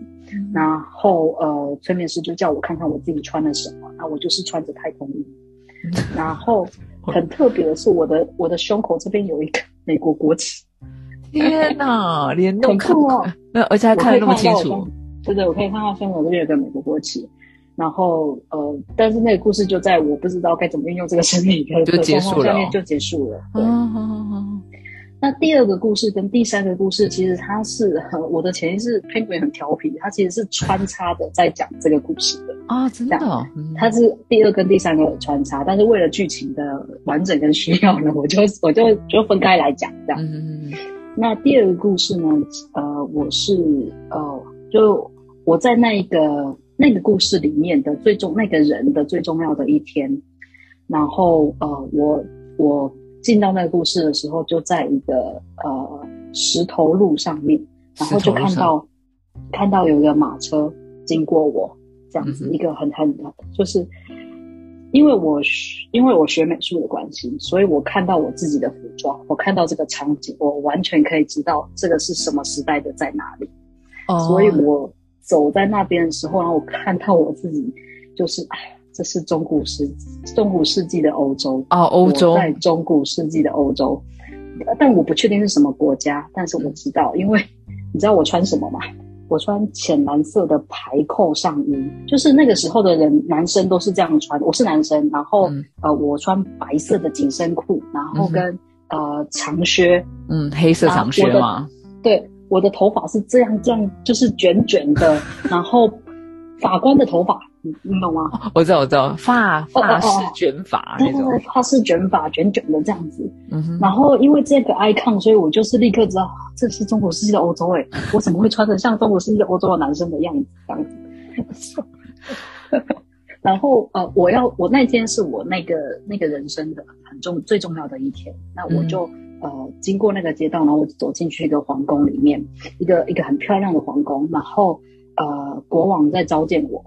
[SPEAKER 2] 然后呃，催眠师就叫我看看我自己穿了什么，那我就是穿着太空衣。然后 很特别的是，我的我的胸口这边有一个美国国旗。
[SPEAKER 1] 天哪，连
[SPEAKER 2] 很酷哦！
[SPEAKER 1] 那而且还看得那么清楚。
[SPEAKER 2] 对对，我可以看到胸口这边有个美国国旗。然后呃，但是那个故事就在我不知道该怎么运用这个生理的
[SPEAKER 1] 状况
[SPEAKER 2] 下面就结束了。对。那第二个故事跟第三个故事，其实它是很我的潜意识 Penguin 很调皮，它其实是穿插的在讲这个故事的
[SPEAKER 1] 啊，真的，
[SPEAKER 2] 它是第二跟第三个穿插，但是为了剧情的完整跟需要呢，我就我就就分开来讲这样。那第二个故事呢，呃，我是呃，就我在那一个那个故事里面的最重那个人的最重要的一天，然后呃，我我。进到那个故事的时候，就在一个呃石头路上面，然后就看到看到有一个马车经过我，这样子一个很很就是因为我因为我学美术的关系，所以我看到我自己的服装，我看到这个场景，我完全可以知道这个是什么时代的在哪里。哦，所以我走在那边的时候，然后我看到我自己，就是哎。这是中古世中古世纪的欧洲
[SPEAKER 1] 哦，欧洲
[SPEAKER 2] 在中古世纪的欧洲，但我不确定是什么国家，但是我知道，因为 你知道我穿什么吗？我穿浅蓝色的排扣上衣，就是那个时候的人，男生都是这样穿。我是男生，然后呃，我穿白色的紧身裤，然后跟呃长靴，
[SPEAKER 1] 嗯，黑色长靴吗？
[SPEAKER 2] 对，我的头发是这样这样，就是卷卷的，然后法官的头发。你你懂吗？
[SPEAKER 1] 我知道，我知道，发发式卷发那种，
[SPEAKER 2] 发式卷发，卷卷的这样子。嗯。然后因为这个 icon，所以我就是立刻知道这是中国世纪的欧洲。哎，我怎么会穿成像中国世纪的欧洲的男生的样子这样子？然后呃，我要我那天是我那个那个人生的很重最重要的一天。那我就呃经过那个街道，然后我走进去一个皇宫里面，一个一个很漂亮的皇宫。然后呃，国王在召见我。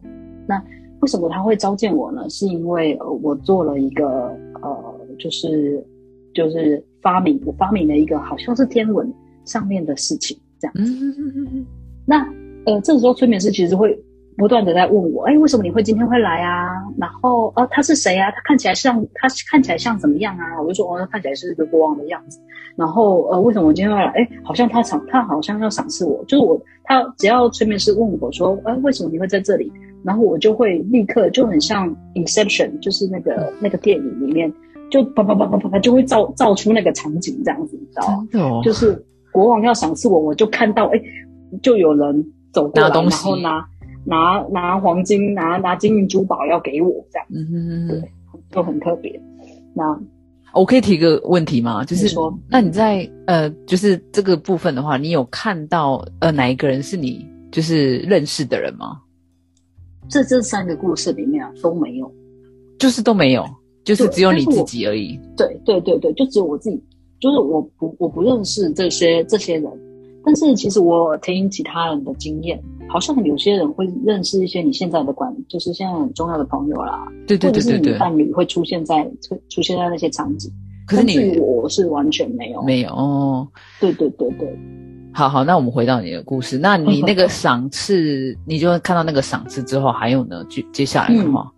[SPEAKER 2] 那为什么他会召见我呢？是因为呃，我做了一个呃，就是就是发明，我发明了一个好像是天文上面的事情这样子。那呃，这个时候催眠师其实会不断的在问我，哎，为什么你会今天会来啊？然后呃，他是谁啊？他看起来像他看起来像怎么样啊？我就说，哦，他看起来是一个国王的样子。然后呃，为什么我今天会来？哎，好像他赏他好像要赏赐我，就是我他只要催眠师问我说，哎，为什么你会在这里？然后我就会立刻就很像 Inception，就是那个那个电影里面，就啪啪啪啪啪啪就会造造出那个场景这样子，你知道吗？就是国王要赏赐我，我就看到哎，就有人走过来，然后拿拿拿黄金，拿拿金银珠宝要给我这样，嗯对，就很特别。那
[SPEAKER 1] 我可以提个问题吗？就是说，那你在呃，就是这个部分的话，你有看到呃哪一个人是你就是认识的人吗？
[SPEAKER 2] 这这三个故事里面啊都没有，
[SPEAKER 1] 就是都没有，就是只有你自己而已。
[SPEAKER 2] 对对对对，就只有我自己，就是我不我不认识这些这些人，但是其实我听其他人的经验，好像有些人会认识一些你现在的关，就是现在很重要的朋友啦，
[SPEAKER 1] 对对对对
[SPEAKER 2] 对，伴侣会出现在出出现在那些场景，
[SPEAKER 1] 可是你
[SPEAKER 2] 我是完全没有
[SPEAKER 1] 没有哦，
[SPEAKER 2] 对对对对。
[SPEAKER 1] 好好，那我们回到你的故事。那你那个赏赐，你就看到那个赏赐之后，还有呢？接接下来的话，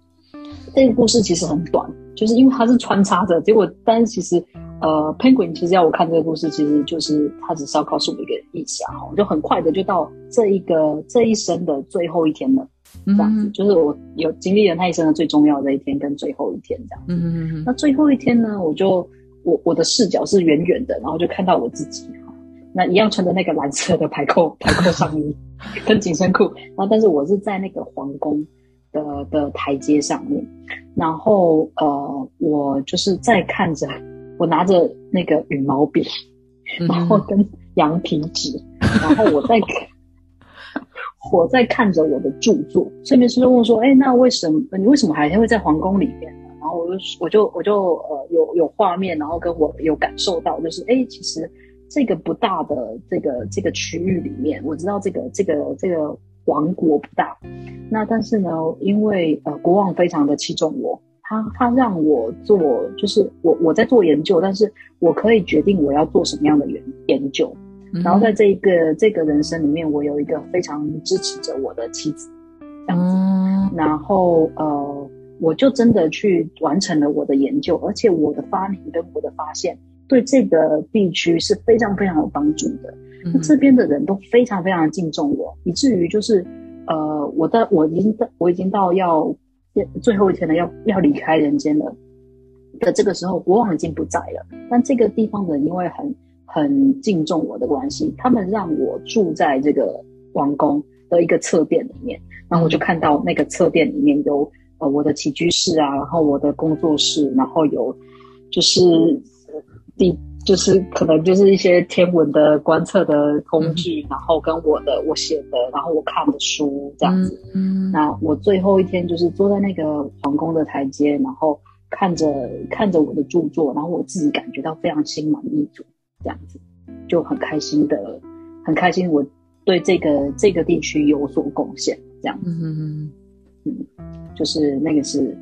[SPEAKER 2] 这个故事其实很短，就是因为它是穿插着。结果，但是其实，呃，Penguin 其实要我看这个故事，其实就是他只是要告诉我一个意思啊。我就很快的就到这一个这一生的最后一天了，这样子，就是我有经历了他一生的最重要的一天跟最后一天这样。嗯嗯嗯。那最后一天呢，我就我我的视角是远远的，然后就看到我自己。那一样穿着那个蓝色的排扣排扣上衣跟紧身裤，然后但是我是在那个皇宫的的台阶上面，然后呃我就是在看着我拿着那个羽毛笔，然后跟羊皮纸，然后我在我在看着我的著作，催眠师就问说：“哎，那为什么你为什么还会在皇宫里面呢？”然后我就我就我就呃有有画面，然后跟我有感受到，就是哎其实。这个不大的这个这个区域里面，我知道这个这个这个王国不大。那但是呢，因为呃国王非常的器重我，他他让我做，就是我我在做研究，但是我可以决定我要做什么样的研研究。然后在这一个这个人生里面，我有一个非常支持着我的妻子，这样子。然后呃，我就真的去完成了我的研究，而且我的发明跟我的发现对这个地区是非常非常有帮助的。那这边的人都非常非常敬重我，以至于就是呃，我的我已经到我已经到要最后一天了，要要离开人间了的这个时候，国王已经不在了。但这个地方的人因为很。很敬重我的关系，他们让我住在这个王宫的一个侧殿里面，然后我就看到那个侧殿里面有呃我的起居室啊，然后我的工作室，然后有就是地就是可能就是一些天文的观测的工具，然后跟我的我写的，然后我看的书这样子。嗯，那我最后一天就是坐在那个皇宫的台阶，然后看着看着我的著作，然后我自己感觉到非常心满意足。这样子就很开心的，很开心，我对这个这个地区有所贡献。这样子，嗯嗯，就是那个是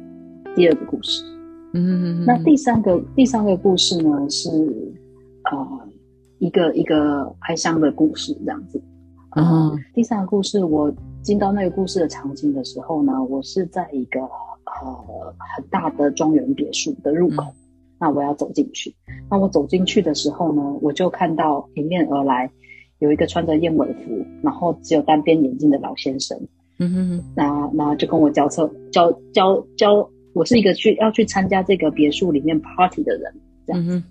[SPEAKER 2] 第二个故事。嗯，那第三个第三个故事呢是呃一个一个哀伤的故事，这样子。嗯，第三个故事，我进到那个故事的场景的时候呢，我是在一个呃很大的庄园别墅的入口。那我要走进去。那我走进去的时候呢，我就看到迎面而来有一个穿着燕尾服，然后只有单边眼镜的老先生。嗯哼哼。那那就跟我交车交交交，我是一个去要去参加这个别墅里面 party 的人，这样子。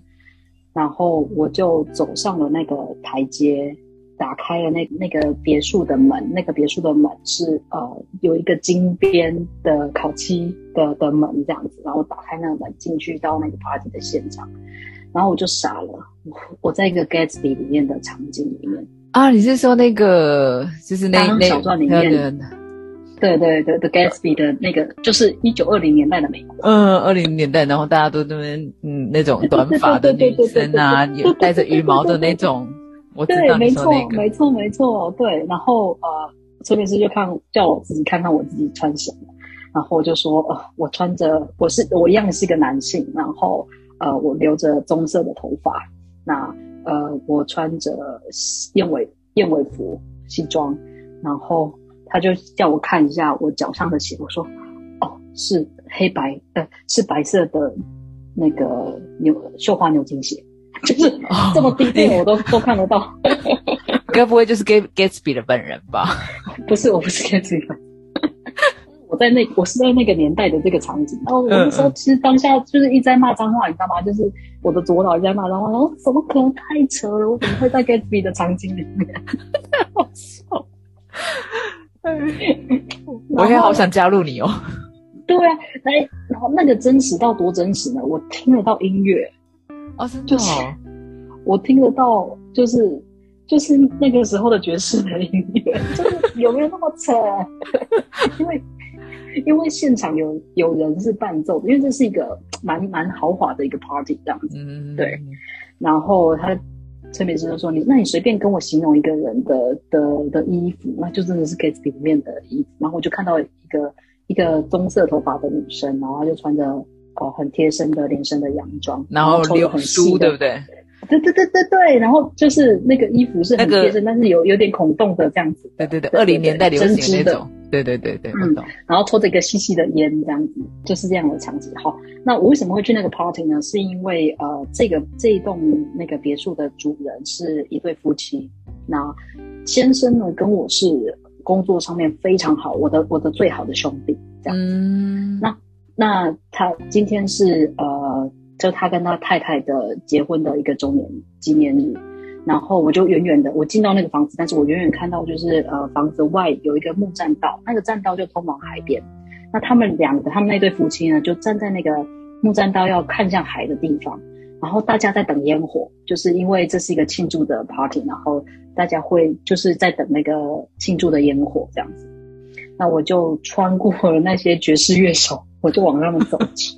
[SPEAKER 2] 然后我就走上了那个台阶。打开了那那个别墅的门，那个别墅的门是呃有一个金边的烤漆的的门这样子，然后打开那个门进去到那个 party 的现场，然后我就傻了，我在一个 Gatsby 里面的场景里面
[SPEAKER 1] 啊，你是说那个就是那那
[SPEAKER 2] 小传里面的，对对对，The Gatsby 的那个就是一九二零年代的美国，
[SPEAKER 1] 嗯，二零年代，然后大家都那边嗯那种短发的女生啊，有带着羽毛的那种。
[SPEAKER 2] 我对，没错，没错，没错，对。然后呃，设计师就看叫我自己看看我自己穿什么，然后我就说呃，我穿着我是我一样是个男性，然后呃，我留着棕色的头发，那呃，我穿着燕尾燕尾服西装，然后他就叫我看一下我脚上的鞋，我说哦，是黑白呃，是白色的那个牛绣花牛津鞋。就是这么低调，我都 都看得到。
[SPEAKER 1] 该不会就是 Gatsby 的本人吧？
[SPEAKER 2] 不是，我不是 Gatsby。我在那，我是在那个年代的这个场景。然后我那时候其实当下就是一直在骂脏话，你知道吗？就是我的左脑在骂脏话，然后怎么可能太扯了？我怎么会在 Gatsby 的场景里面？好笑。
[SPEAKER 1] 我也好想加入你哦。
[SPEAKER 2] 对啊，哎，然后那个真实到多真实呢？我听得到音乐。
[SPEAKER 1] 哦，真的，
[SPEAKER 2] 我听得到，就是就是那个时候的爵士的音乐，就是有没有那么扯？因为因为现场有有人是伴奏的，因为这是一个蛮蛮豪华的一个 party 这样子，对。然后他催眠师就说：“你那你随便跟我形容一个人的的的衣服，那就真的是 Gatsby 里面的衣服。”然后我就看到一个一个棕色头发的女生，然后她就穿着。哦，很贴身的连身的洋装，
[SPEAKER 1] 然后
[SPEAKER 2] 留很
[SPEAKER 1] 粗，对不对？
[SPEAKER 2] 对对对对对，然后就是那个衣服是很贴身，但是有有点孔洞的这样子。
[SPEAKER 1] 对对对，二零年代流行那种。对对对对，嗯。
[SPEAKER 2] 然后抽着一个细细的烟这样子，就是这样的场景。好，那我为什么会去那个 party 呢？是因为呃，这个这一栋那个别墅的主人是一对夫妻。那先生呢，跟我是工作上面非常好，我的我的最好的兄弟这样子。嗯，那。那他今天是呃，就他跟他太太的结婚的一个周年纪念日，然后我就远远的，我进到那个房子，但是我远远看到就是呃，房子外有一个木栈道，那个栈道就通往海边。那他们两个，他们那对夫妻呢，就站在那个木栈道要看向海的地方，然后大家在等烟火，就是因为这是一个庆祝的 party，然后大家会就是在等那个庆祝的烟火这样子。那我就穿过了那些爵士乐手。我就往他们走去。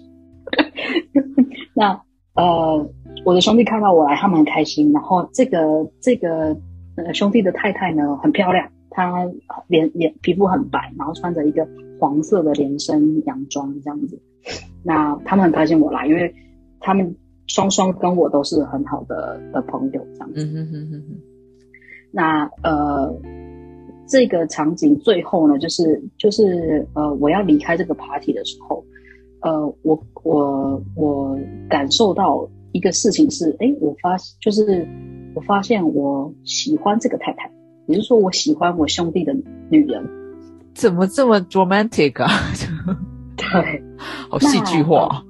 [SPEAKER 2] 那呃，我的兄弟看到我来，他们很开心。然后这个这个呃兄弟的太太呢，很漂亮，她脸脸皮肤很白，然后穿着一个黄色的连身洋装这样子。那他们很开心我来，因为他们双双跟我都是很好的的朋友这样子。
[SPEAKER 1] 嗯哼哼哼哼。
[SPEAKER 2] 那呃，这个场景最后呢，就是就是呃，我要离开这个 party 的时候，呃，我我我感受到一个事情是，哎，我发就是我发现我喜欢这个太太，也就是说我喜欢我兄弟的女人，
[SPEAKER 1] 怎么这么 romantic 啊？
[SPEAKER 2] 对，
[SPEAKER 1] 好戏剧化。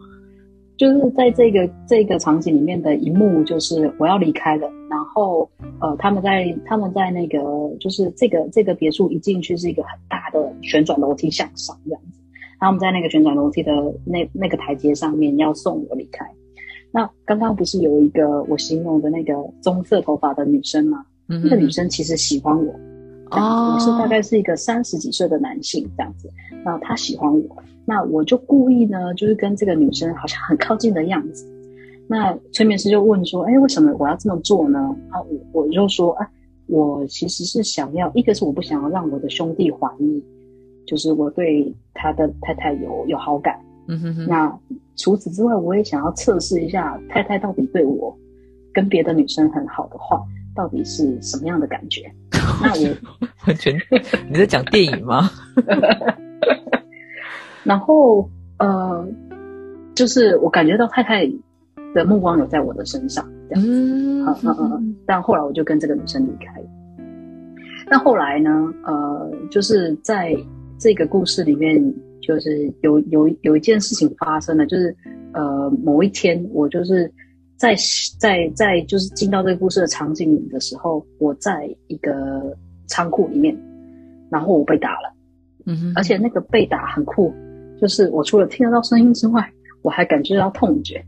[SPEAKER 2] 就是在这个这个场景里面的一幕，就是我要离开了，然后呃，他们在他们在那个就是这个这个别墅一进去是一个很大的旋转楼梯向上这样子，他们在那个旋转楼梯的那那个台阶上面要送我离开。那刚刚不是有一个我形容的那个棕色头发的女生吗？那个女生其实喜欢我，哦，是大概是一个三十几岁的男性这样子，那她喜欢我。那我就故意呢，就是跟这个女生好像很靠近的样子。那催眠师就问说：“哎，为什么我要这么做呢？”啊，我我就说：“啊，我其实是想要，一个是我不想要让我的兄弟怀疑，就是我对他的太太有有好感。嗯哼哼。那除此之外，我也想要测试一下太太到底对我跟别的女生很好的话，到底是什么样的感觉？那我
[SPEAKER 1] 完全你在讲电影吗？”
[SPEAKER 2] 然后，呃，就是我感觉到太太的目光有在我的身上，这样子，嗯嗯嗯。但后来我就跟这个女生离开了。那后来呢？呃，就是在这个故事里面，就是有有有一件事情发生了，就是呃，某一天我就是在在在就是进到这个故事的场景里的时候，我在一个仓库里面，然后我被打了，嗯哼，而且那个被打很酷。就是我除了听得到声音之外，我还感觉到痛觉。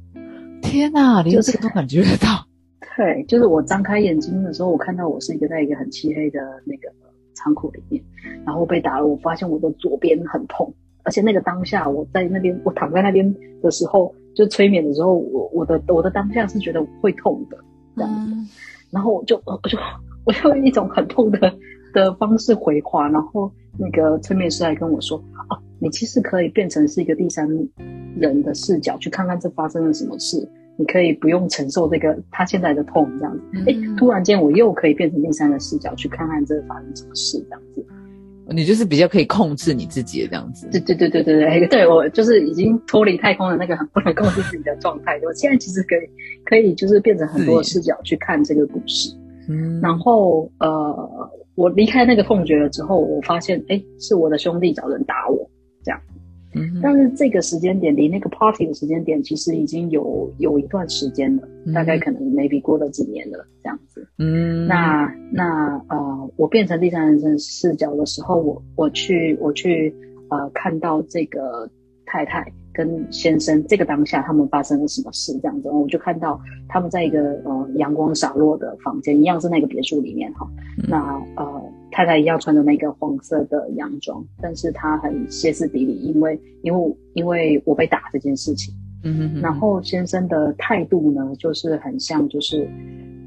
[SPEAKER 1] 天哪，连这个都感觉得到？
[SPEAKER 2] 对，就是我张开眼睛的时候，我看到我是一个在一个很漆黑的那个仓库里面，然后被打了。我发现我的左边很痛，而且那个当下我在那边，我躺在那边的时候，就催眠的时候，我我的我的当下是觉得会痛的这样子。然后我就我就 我用一种很痛的的方式回话，然后那个催眠师还跟我说啊。你其实可以变成是一个第三人的视角去看看这发生了什么事，你可以不用承受这个他现在的痛这样子。哎，突然间我又可以变成第三个视角去看看这发生什么事这样子。
[SPEAKER 1] 你就是比较可以控制你自己的这样子。
[SPEAKER 2] 对对对对对对，对我就是已经脱离太空的那个很不能控制自己的状态。我现在其实可以可以就是变成很多视角去看这个故事。嗯，然后呃，我离开那个痛觉了之后，我发现哎，是我的兄弟找人打我。这样，嗯，但是这个时间点离那个 party 的时间点其实已经有有一段时间了，大概可能 maybe 过了几年了，这样子，嗯，那那呃，我变成第三人称视角的时候，我我去我去呃看到这个太太。跟先生这个当下，他们发生了什么事？这样子，我就看到他们在一个呃阳光洒落的房间，一样是那个别墅里面哈。那呃太太一样穿的那个黄色的洋装，但是她很歇斯底里，因为因为因为我被打这件事情。嗯哼。然后先生的态度呢，就是很像，就是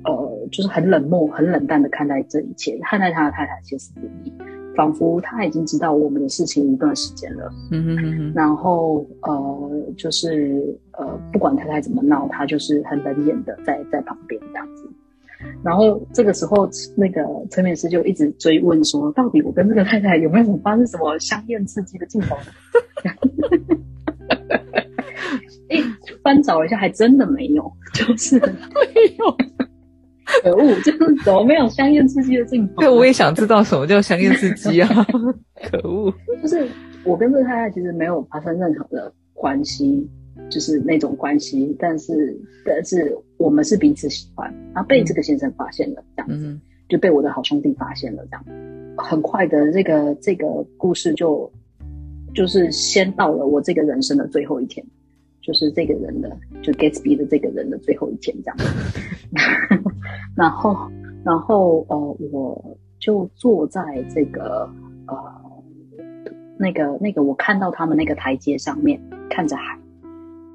[SPEAKER 2] 呃，就是很冷漠、很冷淡的看待这一切，看待他的太太歇斯底里。仿佛他已经知道我们的事情一段时间了，嗯哼哼哼。然后呃，就是呃，不管太太怎么闹，他就是很冷眼的在在旁边这样子。然后这个时候，那个催眠师就一直追问说：“到底我跟这个太太有没有发生什么香艳刺激的镜头？” 哎，翻找一下，还真的没有，就是 没有。可恶，就是怎么没有香艳刺激的镜头？
[SPEAKER 1] 对，我也想知道什么叫香艳刺激啊！可恶，
[SPEAKER 2] 就是我跟这个太太其实没有发生任何的关系，就是那种关系，但是但是我们是彼此喜欢，然后被这个先生发现了，这样子就被我的好兄弟发现了，这样很快的这个这个故事就就是先到了我这个人生的最后一天。就是这个人的，就 Gatsby 的这个人的最后一天这样，然后，然后，呃，我就坐在这个，呃，那个，那个，我看到他们那个台阶上面，看着海，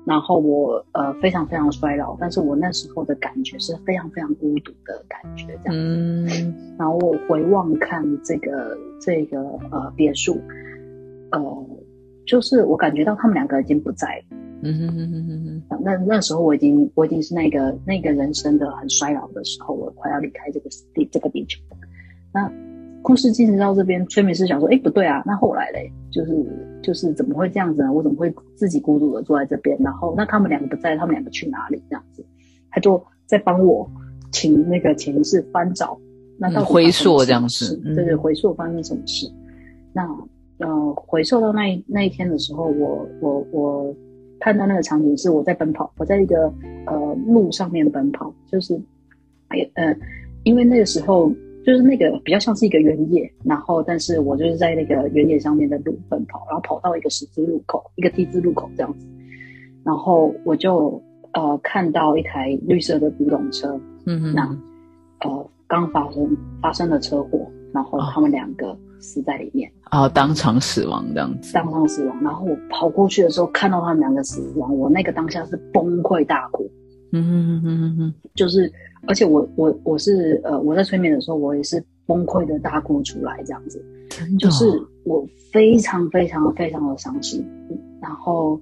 [SPEAKER 2] 然后我呃非常非常衰老，但是我那时候的感觉是非常非常孤独的感觉，这样。
[SPEAKER 1] 嗯
[SPEAKER 2] 然后我回望看这个这个呃别墅，呃，就是我感觉到他们两个已经不在了。
[SPEAKER 1] 嗯哼哼哼哼哼，
[SPEAKER 2] 那那时候我已经我已经是那个那个人生的很衰老的时候，我快要离开这个地这个地球。那故事进行到这边，催眠师想说：“哎，不对啊，那后来嘞，就是就是怎么会这样子呢？我怎么会自己孤独的坐在这边？然后那他们两个不在，他们两个去哪里？这样子，他就在帮我请那个潜意识翻找，那到
[SPEAKER 1] 回溯这样子
[SPEAKER 2] 对对，回溯发生什么事？那呃，回溯到那一那一天的时候，我我我看到那个场景是我在奔跑，我在一个呃路上面奔跑，就是哎呃，因为那个时候就是那个比较像是一个原野，然后但是我就是在那个原野上面的路奔跑，然后跑到一个十字路口，一个 T 字路口这样子，然后我就呃看到一台绿色的古董车，那
[SPEAKER 1] 嗯哼，
[SPEAKER 2] 呃刚发生发生了车祸，然后他们两个死在里面。
[SPEAKER 1] 哦，当场死亡这样子，
[SPEAKER 2] 当场死亡。然后我跑过去的时候，看到他们两个死亡，我那个当下是崩溃大哭。
[SPEAKER 1] 嗯哼哼哼哼，
[SPEAKER 2] 就是，而且我我我是呃，我在催眠的时候，我也是崩溃的大哭出来，这样子。就是
[SPEAKER 1] 哦
[SPEAKER 2] 我非常非常非常的伤心。然后，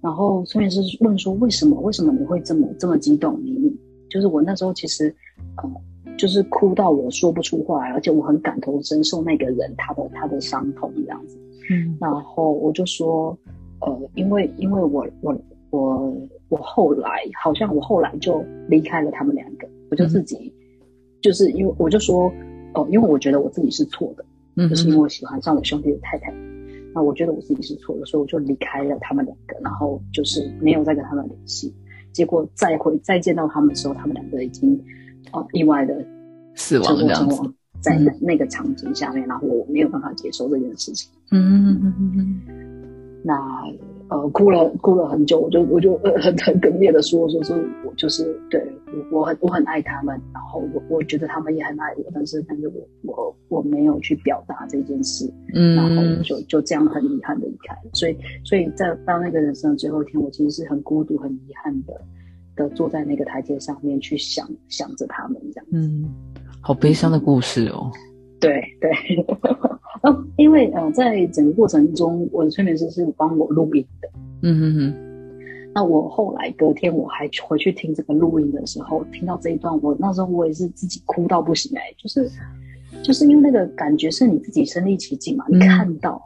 [SPEAKER 2] 然后催眠师问说：“为什么？为什么你会这么这么激动？你你就是我那时候其实呃，就是哭到我说不出话来，而且我很感同身受那个人他的他的伤痛这样子。”
[SPEAKER 1] 嗯
[SPEAKER 2] 然后我就说，呃，因为因为我我我我后来好像我后来就离开了他们两个，我就自己、就是因为我就说，哦、因为我觉得我自己是错的，
[SPEAKER 1] 嗯
[SPEAKER 2] 就是因为我喜欢上我兄弟的太太，那我觉得我自己是错的，所以我就离开了他们两个，然后就是没有再跟他们联系。结果再回再见到他们的时候，他们两个已经哦意外的
[SPEAKER 1] 死亡这样子，
[SPEAKER 2] 身亡在那那个场景下面，然后我没有办法接受这件事情。
[SPEAKER 1] 嗯哼哼哼哼，
[SPEAKER 2] 那呃哭了哭了很久，我就我就呃很很哽咽的说说说我就是对我我很我很爱他们，然后我我觉得他们也很爱我，但是但是我我我没有去表达这件事，然后
[SPEAKER 1] 嗯
[SPEAKER 2] 就就这样很遗憾的离开。所以所以在到那个人生的最后一天，我其实是很孤独很遗憾的的坐在那个台阶上面去想想着他们这样。
[SPEAKER 1] 嗯，好悲伤的故事哦，
[SPEAKER 2] 对对，呃，因为呃，在整个过程中，我的催眠师是帮我录音的。
[SPEAKER 1] 嗯哼哼，
[SPEAKER 2] 那我后来隔天我还回去听这个录音的时候，听到这一段，我那时候我也是自己哭到不行哎、就是就是因为那个感觉是你自己身临其境嘛，你
[SPEAKER 1] 嗯。
[SPEAKER 2] 看到，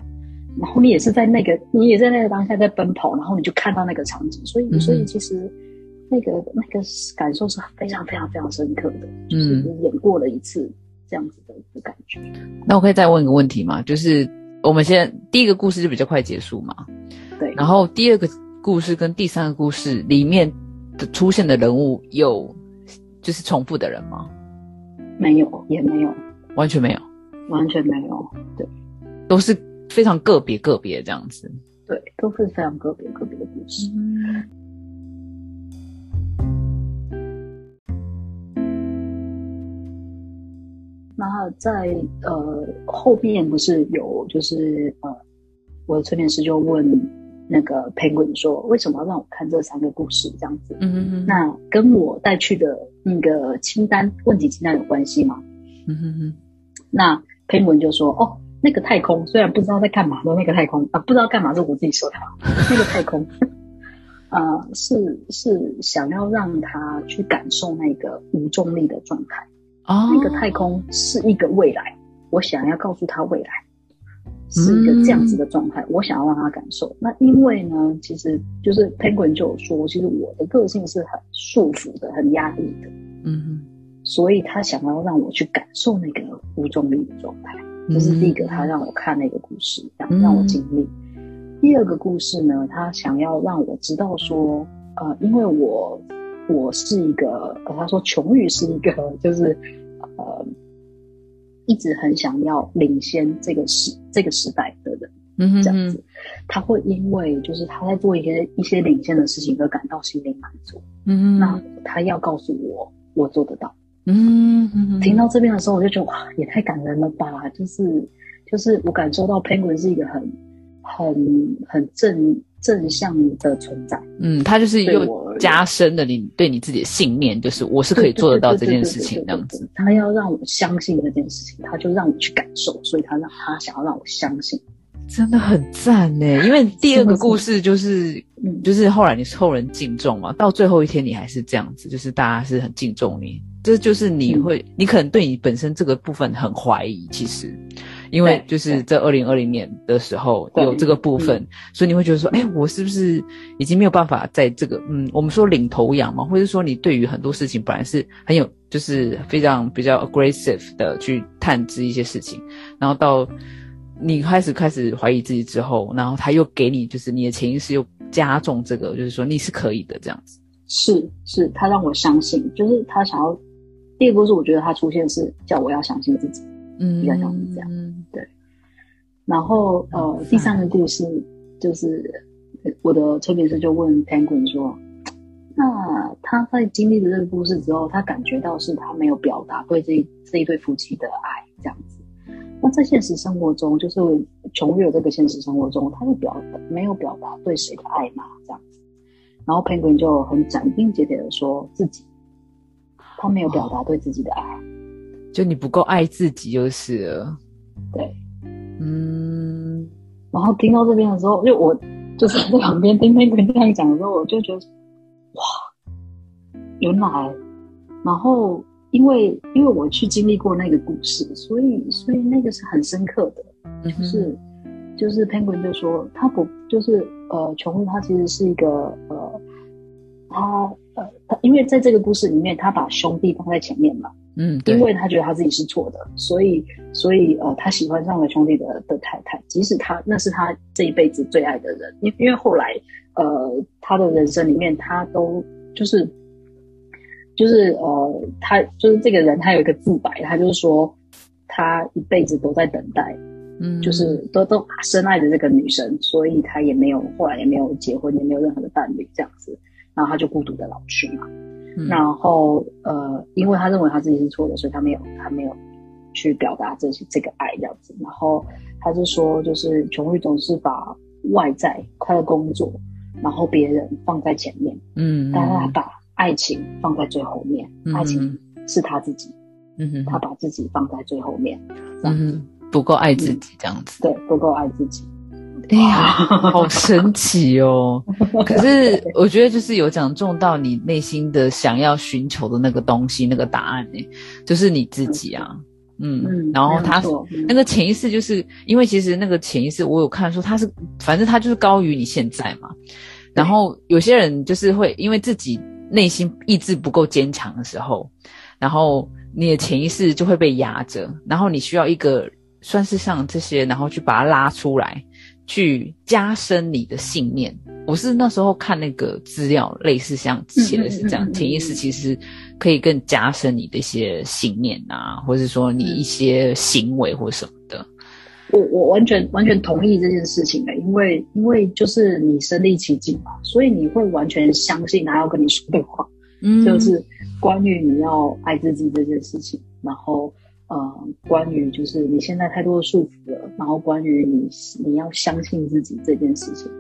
[SPEAKER 2] 然后你也是在那个你也在那个当下在奔跑，然后你就看到那个场景，所以、
[SPEAKER 1] 嗯
[SPEAKER 2] 所以其实那个那个感受是非常非常非常深刻的，就是演过了一次这样子的的感觉。
[SPEAKER 1] 那我可以再问一个问题吗？就是我们现在第一个故事就比较快结束嘛，
[SPEAKER 2] 对，
[SPEAKER 1] 然后第二个故事跟第三个故事里面的出现的人物有就是重复的人吗？
[SPEAKER 2] 没有也没有，
[SPEAKER 1] 完全没有，
[SPEAKER 2] 完全没有，对
[SPEAKER 1] 都是非常个别个别这样子。
[SPEAKER 2] 对，都是非常个别个别的故事。那在呃后面不是有就是呃，我的催眠师就问那个 Penguin 说，为什么要让我看这三个故事这样子？
[SPEAKER 1] 嗯哼哼，
[SPEAKER 2] 那跟我带去的那个清单问题清单有关系吗？
[SPEAKER 1] 嗯哼哼，
[SPEAKER 2] 那 Penguin 就说，哦，那个太空虽然不知道在干嘛的那个太空啊，不知道干嘛是我自己说的啊，那个太空。呃，是是想要让他去感受那个无重力的状态。
[SPEAKER 1] 哦，
[SPEAKER 2] 那个太空是一个未来，我想要告诉他未来是一个这样子的状态，我想要让他感受。那因为呢，其实就是 Penguin 就有说，其实我的个性是很束缚的、很压抑的，
[SPEAKER 1] 嗯哼，
[SPEAKER 2] 所以他想要让我去感受那个无重力的状态。这是第一个，他让我看那个故事，让让我经历。第二个故事呢，他想要让我知道说，呃，因为我我是一个，呃、他说琼玉是一个，就是呃，一直很想要领先这个时这个时代的人，
[SPEAKER 1] 嗯哼，
[SPEAKER 2] 这样子，他会因为就是他在做一些一些领先的事情而感到心灵满足。
[SPEAKER 1] 嗯，
[SPEAKER 2] 那他要告诉我，我做得到。
[SPEAKER 1] 嗯哼，
[SPEAKER 2] 听到这边的时候，我就觉得哇，也太感人了吧！就是就是我感受到 Penguin 是一个很很很正正向的存在。
[SPEAKER 1] 嗯，他就是
[SPEAKER 2] 对
[SPEAKER 1] 又加深了你对你自己的信念，就是我是可以做得到这件事情这样子。
[SPEAKER 2] 他要让我相信这件事情，他就让我去感受，所以他让他想要让我相信。
[SPEAKER 1] 真的很赞呢，因为第二个故事就是，
[SPEAKER 2] 嗯
[SPEAKER 1] 就是后来你是后人敬重嘛，到最后一天你还是这样子，就是大家是很敬重你，这就是你会，你可能对你本身这个部分很怀疑，其实，因为就是在二零二零年的时候有这个部分，所以你会觉得说，哎，我是不是已经没有办法在这个，嗯，我们说领头羊嘛，或者说你对于很多事情本来是很有，就是非常比较 aggressive 的去探知一些事情，然后到你开始开始怀疑自己之后，然后他又给你，就是你的潜意识又加重这个，就是说你是可以的这样子。
[SPEAKER 2] 是是，他让我相信，就是他想要。第一个故事，我觉得他出现是叫我要相信自己。
[SPEAKER 1] 嗯
[SPEAKER 2] 比较像是这样
[SPEAKER 1] 嗯
[SPEAKER 2] 然后呃，第三个故事就是呃我的催眠师就问 Penguin 说：“那他在经历了这个故事之后，他感觉到是他没有表达对这这一对夫妻的爱这样子。那在现实生活中，就是琼月这个现实生活中，他会表达没有表达对谁的爱吗？这样子。然后 Penguin 就很斩钉截铁的说自己，他没有表达对自己的爱。
[SPEAKER 1] 就你不够爱自己就是了。
[SPEAKER 2] 对，
[SPEAKER 1] 嗯，
[SPEAKER 2] 然后听到这边的时候，就我就是在旁边听 Penguin 这样讲的时候，我就觉得哇，原来，然后因为因为我去经历过那个故事，所以所以那个是很深刻的，
[SPEAKER 1] 嗯
[SPEAKER 2] 就是就是 Penguin 就说他不就是呃琼玉他其实是一个呃他呃他因为在这个故事里面他把兄弟放在前面嘛，
[SPEAKER 1] 嗯，
[SPEAKER 2] 因为他觉得他自己是错的，所以所以呃，他喜欢上了兄弟的的太太，即使他那是他这一辈子最爱的人，因因为后来呃，他的人生里面他都就是就是呃，他就是这个人，他有一个自白，他就是说他一辈子都在等待，
[SPEAKER 1] 嗯。
[SPEAKER 2] 就是都都深爱着这个女生，所以他也没有后来也没有结婚，也没有任何的伴侣这样子，然后他就孤独的老去嘛。
[SPEAKER 1] 嗯
[SPEAKER 2] 然后呃，因为他认为他自己是错的，所以他没有他没有去表达这些这个爱这样子。然后他就说，就是琼玉总是把外在他的工作，然后别人放在前面，
[SPEAKER 1] 嗯，
[SPEAKER 2] 但是他把爱情放在最后面。
[SPEAKER 1] 嗯
[SPEAKER 2] 爱情是他自己，
[SPEAKER 1] 嗯哼，
[SPEAKER 2] 他把自己放在最后面，
[SPEAKER 1] 嗯哼不够爱自己这样子。
[SPEAKER 2] 对不够爱自己。
[SPEAKER 1] 哎呀，好神奇哦！可是我觉得就是有讲中到你内心的想要寻求的那个东西，那个答案呢，就是你自己啊。嗯，
[SPEAKER 2] 嗯，
[SPEAKER 1] 然后他那个潜意识，就是因为其实那个潜意识，我有看说他是，反正他就是高于你现在嘛。然后有些人就是会因为自己内心意志不够坚强的时候，然后你的潜意识就会被压着，然后你需要一个算是像这些，然后去把它拉出来，去加深你的信念。我是那时候看那个资料，类似像写的是这样，潜意识其实可以更加深你的一些信念啊，或者说你一些行为或什么的。
[SPEAKER 2] 我我完全完全同意这件事情的，因为因为就是你身临其境嘛，所以你会完全相信他要跟你说的话，
[SPEAKER 1] 嗯
[SPEAKER 2] 就是关于你要爱自己这件事情，然后呃，关于就是你现在太多的束缚了，然后关于你你要相信自己这件事情，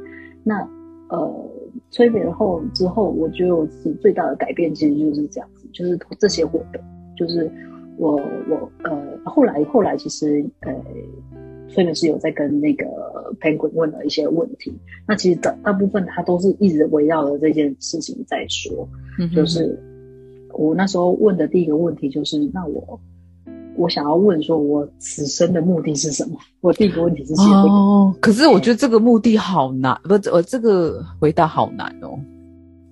[SPEAKER 2] 那呃，催眠后之后，我觉得我自己最大的改变其实就是这样子，就是这些活动，就是我我呃，后来后来其实呃，催眠师有在跟那个 Penguin 问了一些问题，那其实大大部分他都是一直围绕着这件事情在说，
[SPEAKER 1] 嗯
[SPEAKER 2] 就是我那时候问的第一个问题就是，那我我想要问说，我此生的目的是什么？我第一个问题是写这个。
[SPEAKER 1] 哦，可是我觉得这个目的好难，不，我这个回答好难哦。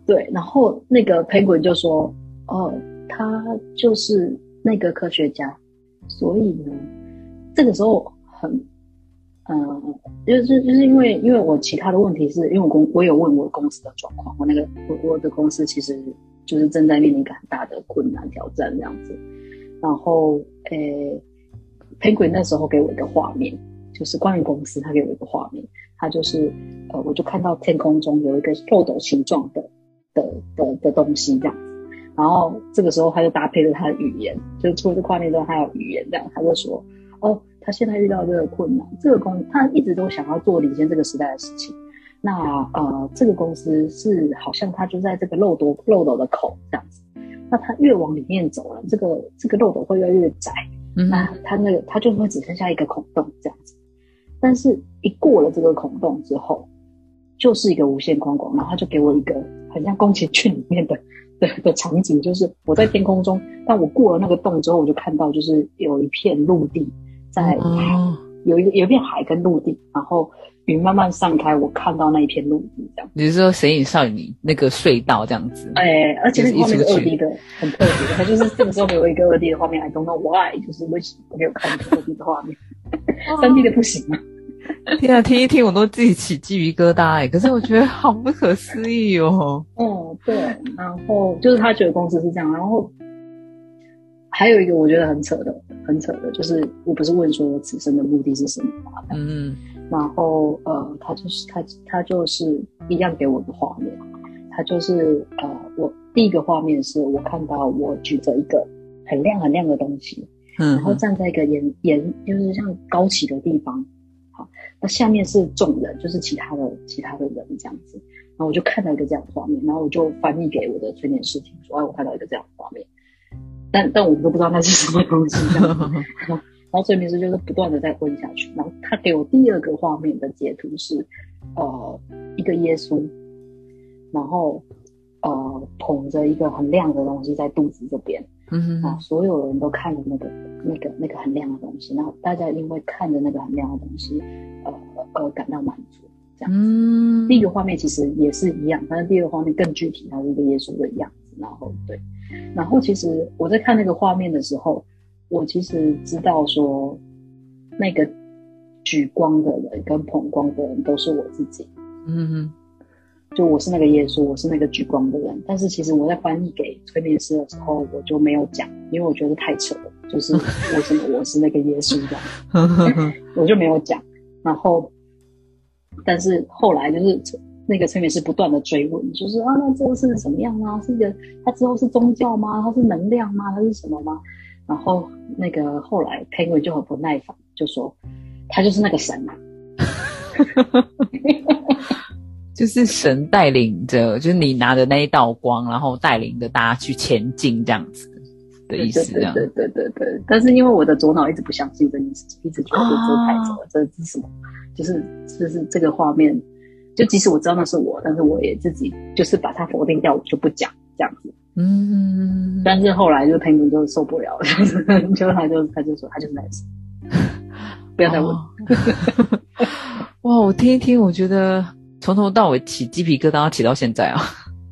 [SPEAKER 2] 对，然后那个 Penguin 就说：“哦，他就是那个科学家，所以呢，这个时候很，嗯、就是就是因为因为我其他的问题是因为我公我有问我公司的状况，我那个我我的公司其实就是正在面临一个很大的困难挑战这样子，然后诶，Penguin 那时候给我一个画面，就是关于公司，他给我一个画面，他就是呃，我就看到天空中有一个漏斗形状的。的的的东西这样子，然后这个时候他就搭配了他的语言，就除了这画面之外，还有语言这样，他就说，哦，他现在遇到这个困难，这个公他一直都想要做领先这个时代的事情，那呃，这个公司是好像它就在这个漏斗漏斗的口这样子。那它越往里面走了，这个这个漏斗会越来越窄。
[SPEAKER 1] 嗯
[SPEAKER 2] 那它那个它就会只剩下一个孔洞这样子。但是，一过了这个孔洞之后，就是一个无限宽广。然后他就给我一个很像宫崎骏里面的 的的场景，就是我在天空中，但我过了那个洞之后，我就看到就是有一片陆地在
[SPEAKER 1] 哦，
[SPEAKER 2] 有一个有一片海跟陆地，然后云慢慢散开，我看到那一片陆地这样。
[SPEAKER 1] 你是说《神隐少女》那个隧道这样子？
[SPEAKER 2] 哎，而且那个画面是二 D 的，很特别。它就是这个时候给我一个二 D 的画面，I don't know why，就是为什么没有看二 D 的画面，三 D 的不行啊。
[SPEAKER 1] 天啊，听一听我都自己起鸡皮疙瘩哎！可是我觉得好不可思议哦。
[SPEAKER 2] 哦，对，然后就是他觉得公司是这样，然后还有一个我觉得很扯的，很扯的，就是我不是问说我此生的目的是什么吗？
[SPEAKER 1] 嗯
[SPEAKER 2] 然后呃，他就是他他就是一样给我的画面，他就是呃，我第一个画面是我看到我举着一个很亮很亮的东西，
[SPEAKER 1] 嗯
[SPEAKER 2] 然后站在一个沿沿就是像高起的地方，好，那下面是众人，就是其他的其他的人这样子，然后我就看到一个这样的画面，然后我就翻译给我的催眠师听说，哎，我看到一个这样的画面，但但我们都不知道那是什么东西 然后催眠师就是不断的在问下去，然后他给我第二个画面的截图是，呃，一个耶稣，然后呃捧着一个很亮的东西在肚子这边。
[SPEAKER 1] 嗯
[SPEAKER 2] 啊，所有人都看着那个、那个、那个很亮的东西，然后大家因为看着那个很亮的东西，呃，而感到满足。这样，
[SPEAKER 1] 嗯
[SPEAKER 2] 第一个画面其实也是一样，但是第二个画面更具体，它是一个耶稣的样子。然后对，然后其实我在看那个画面的时候，我其实知道说，那个举光的人跟捧光的人都是我自己。
[SPEAKER 1] 嗯哼
[SPEAKER 2] 就我是那个耶稣，我是那个举光的人。但是其实我在翻译给催眠师的时候，我就没有讲，因为我觉得太扯了，就是为什么我是那个耶稣这样，我就没有讲。然后，但是后来就是那个催眠师不断的追问，就是啊，那这个是什么样啊？是一个，它之后是宗教吗？它是能量吗？它是什么吗？然后那个后来 Penguin 就很不耐烦，就说他就是那个神啊。
[SPEAKER 1] 就是神带领着，就是你拿着那一道光，然后带领着大家去前进这样子的意思，这样。
[SPEAKER 2] 对对对对对。但是因为我的左脑一直不相信这件事情，一直觉得这这太扯了，这这是什么？就是就是这个画面，就即使我知道那是我，但是我也自己就是把它否定掉，我就不讲这样子。
[SPEAKER 1] 嗯，
[SPEAKER 2] 但是后来就彭总就受不了了，就他就他就说他就是男生，不要再问。
[SPEAKER 1] 哦哇，我听一听，我觉得从头到尾起鸡皮疙瘩，起到现在啊，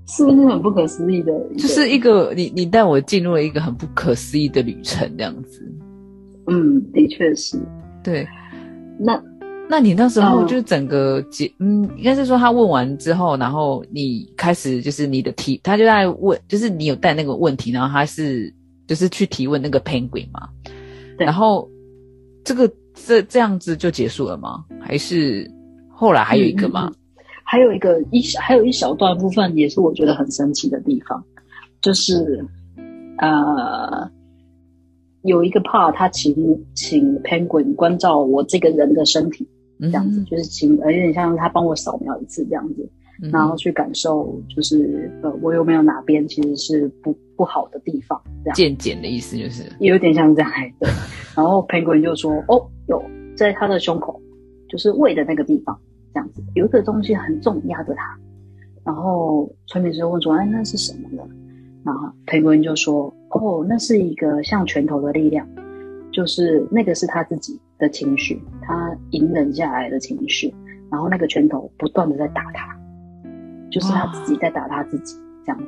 [SPEAKER 2] 是不是很不可思议的？
[SPEAKER 1] 就是一个你你带我进入了一个很不可思议的旅程，这样子。
[SPEAKER 2] 嗯，的确是。
[SPEAKER 1] 对，
[SPEAKER 2] 那
[SPEAKER 1] 那你那时候
[SPEAKER 2] 嗯。
[SPEAKER 1] 就是整个结，嗯，应该是说他问完之后，然后你开始就是你的提，他就在问，就是你有带那个问题，然后他是就是去提问那个 penguin 嘛，
[SPEAKER 2] 对。
[SPEAKER 1] 然后这个这这样子就结束了吗？还是后来还有一个吗？
[SPEAKER 2] 还有一个一小还有一小段部分也是我觉得很神奇的地方，就是呃有一个 part 他请请 Penguin 关照我这个人的身体，
[SPEAKER 1] 嗯
[SPEAKER 2] 这样子、就是请有点像他帮我扫描一次这样子，
[SPEAKER 1] 嗯
[SPEAKER 2] 然后去感受就是呃我有没有哪边其实是不不好的地方这样。
[SPEAKER 1] 渐渐的意思就是，
[SPEAKER 2] 也有点像这样。然后 Penguin 就说：“哦，有在他的胸口，就是胃的那个地方，这样子有一个东西很重压着他。”然后催眠师问说：“哎，那是什么呢？”然后 Penguin 就说：“哦，那是一个像拳头的力量，就是那个是他自己的情绪，他隐忍下来的情绪，然后那个拳头不断的在打他，就是他自己在打他自己，这样子。”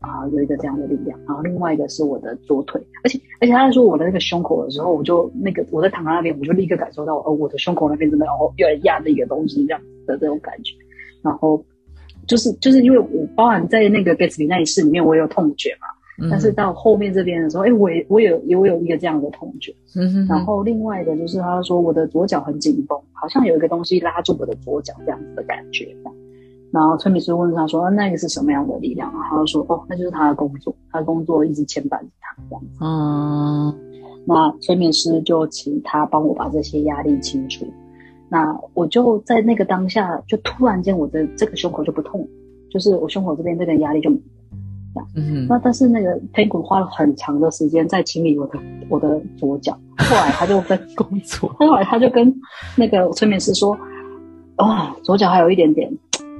[SPEAKER 2] 啊，有一个这样的力量，然后另外一个是我的左腿，而且而且他在说我的那个胸口的时候，我就那个我在躺在那边，我就立刻感受到，哦，我的胸口那边真的哦，有人压着一个东西这样子的这种感觉，然后就是就是因为我包含在那个 Gatsby 那一世里面，我有痛觉嘛，
[SPEAKER 1] 嗯
[SPEAKER 2] 但是到后面这边的时候，哎，我也我有我有一个这样的痛觉，
[SPEAKER 1] 嗯哼
[SPEAKER 2] 然后另外一个就是他说我的左脚很紧绷，好像有一个东西拉住我的左脚这样子的感觉。然后催眠师问他说、啊那个是什么样的力量？然后他就说哦，那就是他的工作，他的工作一直牵绊着他这样子。
[SPEAKER 1] 嗯
[SPEAKER 2] 那催眠师就请他帮我把这些压力清除。那我就在那个当下，就突然间我的这个胸口就不痛，就是我胸口这边这个压力就。
[SPEAKER 1] 嗯，
[SPEAKER 2] 那但是那个 Penguin 花了很长的时间在清理我的我的左脚，后来他就跟
[SPEAKER 1] 工作，
[SPEAKER 2] 后来他就跟那个催眠师说，哦，左脚还有一点点，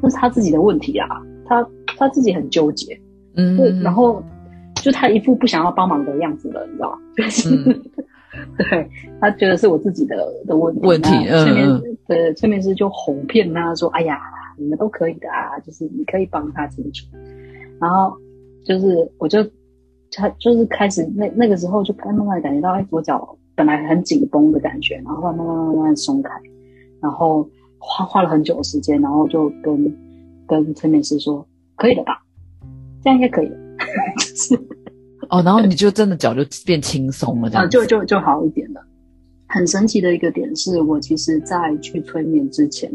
[SPEAKER 2] 那是他自己的问题啊，他他自己很纠结，
[SPEAKER 1] 嗯，
[SPEAKER 2] 然后就他一副不想要帮忙的样子了，你知道吗？就是、对他觉得是我自己的的问题，
[SPEAKER 1] 问题，
[SPEAKER 2] 催眠的催眠师就哄骗他说，哎呀，你们都可以的啊，就是你可以帮他清楚，然后。就是我就他就是开始那那个时候就慢慢感觉到哎左脚本来很紧绷的感觉，然后慢慢慢慢慢松开，然后花花了很久的时间，然后就跟跟催眠师说可以了吧，这样应该可以，就是
[SPEAKER 1] 哦，然后你就真的脚就变轻松了，这样
[SPEAKER 2] 就就就好一点了。很神奇的一个点是我其实在去催眠之前，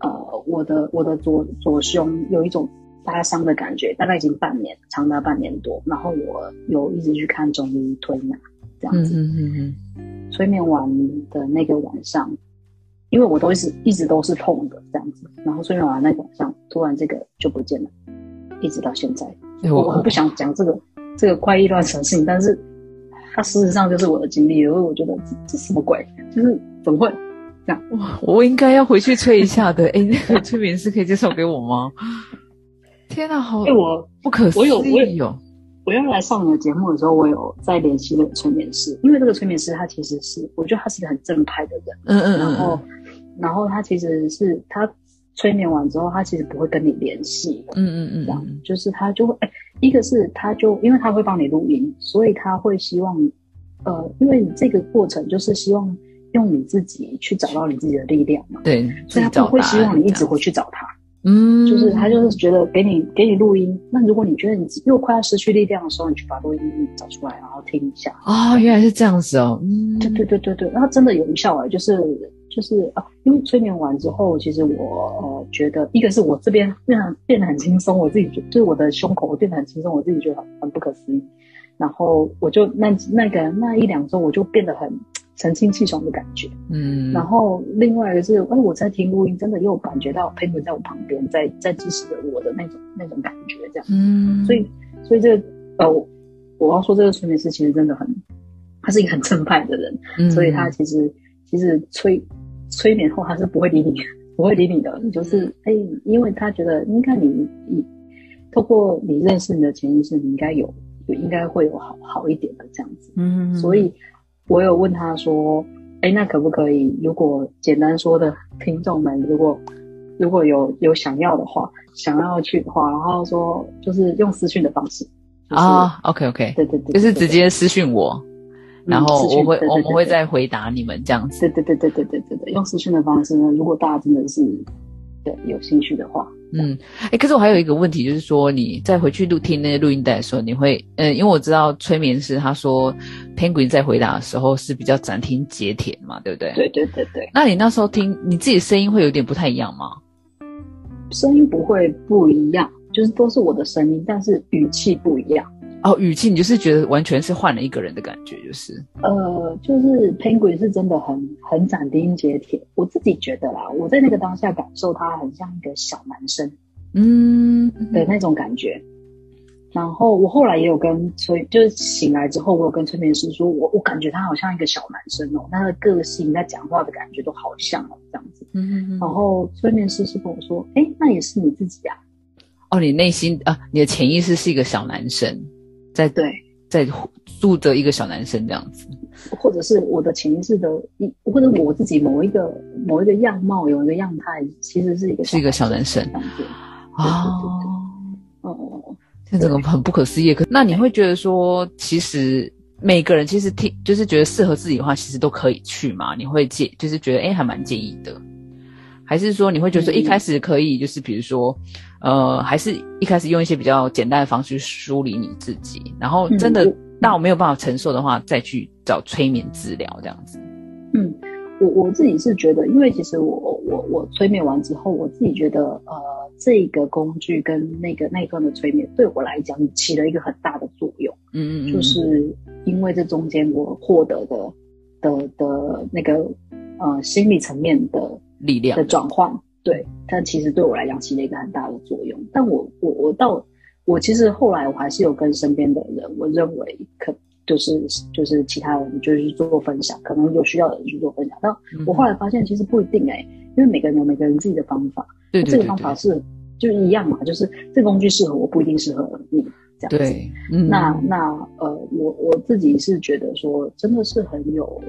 [SPEAKER 2] 呃，我的我的左左胸有一种。发伤的感觉大概已经半年，长达半年多。然后我有一直去看中医推拿，这样子。嗯嗯嗯。催眠完的那个晚上，因为我都一直一直都是痛的这样子。然后催眠完那个晚上，突然这个就不见了，一直到现在。我我不想讲这个这个怪异乱神性，但是它事实上就是我的经历。因为我觉得这什么鬼，就是怎么会这样？
[SPEAKER 1] 哇，我应该要回去催一下的。哎，那个催眠师可以介绍给我吗？天哪，好！
[SPEAKER 2] 哎，我
[SPEAKER 1] 不可思议
[SPEAKER 2] 有，我原来上你的节目的时候，我有在联系那个催眠师，因为这个催眠师他其实是，我觉得他是一个很正派的人。
[SPEAKER 1] 嗯嗯嗯。
[SPEAKER 2] 然后，然后他其实是他催眠完之后，他其实不会跟你联系。
[SPEAKER 1] 嗯嗯嗯。
[SPEAKER 2] 这样，就是他就会，哎，一个是他就因为他会帮你录音，所以他会希望，呃，因为你这个过程就是希望用你自己去找到你自己的力量嘛。
[SPEAKER 1] 对。
[SPEAKER 2] 所以他不会希望你一直回去找他。
[SPEAKER 1] 嗯，
[SPEAKER 2] 就是他就是觉得给你给你录音，那如果你觉得你又快要失去力量的时候，你去把录音找出来，然后听一下。
[SPEAKER 1] 哦，原来是这样子哦。
[SPEAKER 2] 嗯，对对对对对，然后真的有效哎，就是就是啊，因为催眠完之后，其实我呃觉得，一个是我这边变得变得很轻松，我自己觉就是我的胸口我变得很轻松，我自己觉得很很不可思议。然后我就那那个那一两周，我就变得很。神清气爽的感觉，
[SPEAKER 1] 嗯，
[SPEAKER 2] 然后另外一个是，哎，我在听录音，真的又感觉到 e n 在我旁边，在在支持着我的那种那种感觉，这样，
[SPEAKER 1] 嗯，
[SPEAKER 2] 所以所以这个呃，我要说这个催眠师其实真的很，他是一个很正派的人，
[SPEAKER 1] 嗯，
[SPEAKER 2] 所以他其实其实催催眠后他是不会理你，不会理你的，就是哎，因为他觉得应该你你透过你认识你的潜意识，你应该有有应该会有好好一点的这样子，
[SPEAKER 1] 嗯，
[SPEAKER 2] 所以。我有问他说：“哎，那可不可以？如果简单说的听众们，如果如果有有想要的话，想要去的话，然后说就是用私讯的方式
[SPEAKER 1] 啊，OK OK，
[SPEAKER 2] 对对对，
[SPEAKER 1] 就是直接私讯我，然后我会我们会再回答你们这样子。
[SPEAKER 2] 对对对对对对对对，用私讯的方式呢，如果大家真的是对有兴趣的话。”
[SPEAKER 1] 嗯，哎，可是我还有一个问题，就是说你再回去录听那个录音带的时候，你会，嗯，因为我知道催眠师他说，Penguin 在回答的时候是比较斩钉截铁嘛，对不对？
[SPEAKER 2] 对对对对。
[SPEAKER 1] 那你那时候听你自己声音会有点不太一样吗？
[SPEAKER 2] 声音不会不一样，就是都是我的声音，但是语气不一样。
[SPEAKER 1] 哦，语气你就是觉得完全是换了一个人的感觉，就是
[SPEAKER 2] 呃，就是 Penguin 是真的很很斩钉截铁，我自己觉得啦，我在那个当下感受他很像一个小男生，
[SPEAKER 1] 嗯
[SPEAKER 2] 的那种感觉。然后我后来也有跟催，就是醒来之后，我有跟催眠师说，我我感觉他好像一个小男生哦，他的个性、他讲话的感觉都好像哦，这样子。
[SPEAKER 1] 嗯嗯。
[SPEAKER 2] 然后催眠师是跟我说，哎，那也是你自己啊。
[SPEAKER 1] 哦，你内心啊，你的潜意识是一个小男生。在
[SPEAKER 2] 对，
[SPEAKER 1] 在住着一个小男生这样子，
[SPEAKER 2] 或者是我的潜意识的一，或者我自己某一个某一个样貌有一个样态，其实是一个
[SPEAKER 1] 是一个小男生
[SPEAKER 2] 啊，
[SPEAKER 1] 哦，这个很不可思议。可那你会觉得说，其实每个人其实听就是觉得适合自己的话，其实都可以去嘛？你会介就是觉得哎，还蛮介意的。还是说你会觉得说一开始可以就是比如说，呃，还是一开始用一些比较简单的方式梳理你自己，然后真的那我没有办法承受的话，再去找催眠治疗这样子。
[SPEAKER 2] 嗯，我我自己是觉得，因为其实我我我催眠完之后，我自己觉得呃，这个工具跟那个那一段的催眠对我来讲起了一个很大的作用。
[SPEAKER 1] 嗯嗯嗯，
[SPEAKER 2] 就是因为这中间我获得的的的那个呃心理层面的。
[SPEAKER 1] 力量
[SPEAKER 2] 的转换。对，但其实对我来讲起了一个很大的作用。但我我我到我其实后来我还是有跟身边的人，我认为可就是就是其他人就是做分享，可能有需要的人去做分享。但我后来发现其实不一定哎，因为每个人有每个人自己的方法，
[SPEAKER 1] 对
[SPEAKER 2] 这个方法是就一样嘛，就是这个工具适合我不一定适合你这样子。
[SPEAKER 1] 对，
[SPEAKER 2] 那那呃，我我自己是觉得说真的是很有。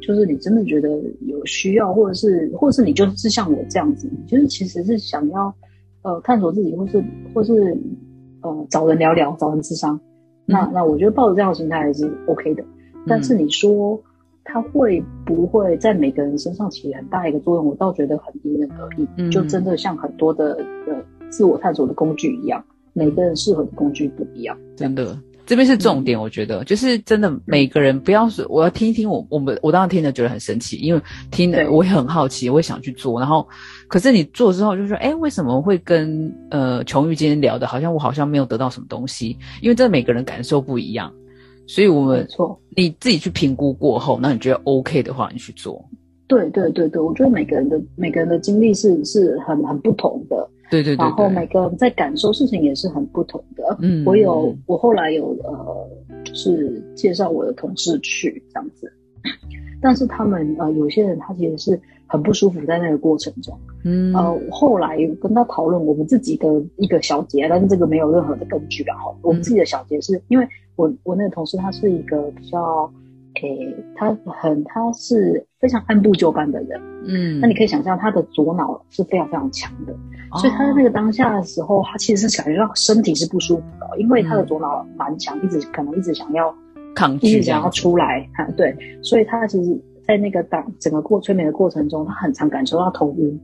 [SPEAKER 2] 就是你真的觉得有需要，或者是，或者是你就是像我这样子，就是其实是想要，呃，探索自己，或是，或是，呃，找人聊聊，找人智商。那那我觉得抱着这样的心态还是 OK 的。但是你说他会不会在每个人身上起很大一个作用？我倒觉得很因人而异。就真的像很多的呃自我探索的工具一样，每个人适合的工具不一样。
[SPEAKER 1] 真的。这边是重点，我觉得就是真的，每个人不要说我要听一听我我们我当时听了觉得很神奇，因为听了我也很好奇，我也想去做。然后，可是你做之后就说，哎，为什么会跟呃琼玉今天聊的，好像我好像没有得到什么东西？因为这每个人感受不一样，所以我们
[SPEAKER 2] 错
[SPEAKER 1] 你自己去评估过后，那你觉得 OK 的话，你去做。
[SPEAKER 2] 对对对对，我觉得每个人的每个人的经历是是很很不同的。
[SPEAKER 1] 对对对，
[SPEAKER 2] 然后每个人在感受事情也是很不同的。嗯，我有我后来有呃，就是介绍我的同事去这样子，但是他们呃有些人他其实是很不舒服在那个过程中。嗯，呃，后来跟他讨论我们自己的一个小结，但是这个没有任何的根据。然后我们自己的小结是因为我我那个同事他是一个比较。诶，他很，他是非常按部就班的人，嗯，那你可以想象他的左脑是非常非常强的，所以他在那个当下的时候，他其实是感觉到身体是不舒服的，因为他的左脑蛮强，一直可能一直想要
[SPEAKER 1] 抗拒，
[SPEAKER 2] 一直想要出来，哈，对，所以他其实，在那个当整个过催眠的过程中，他很常感受到头晕，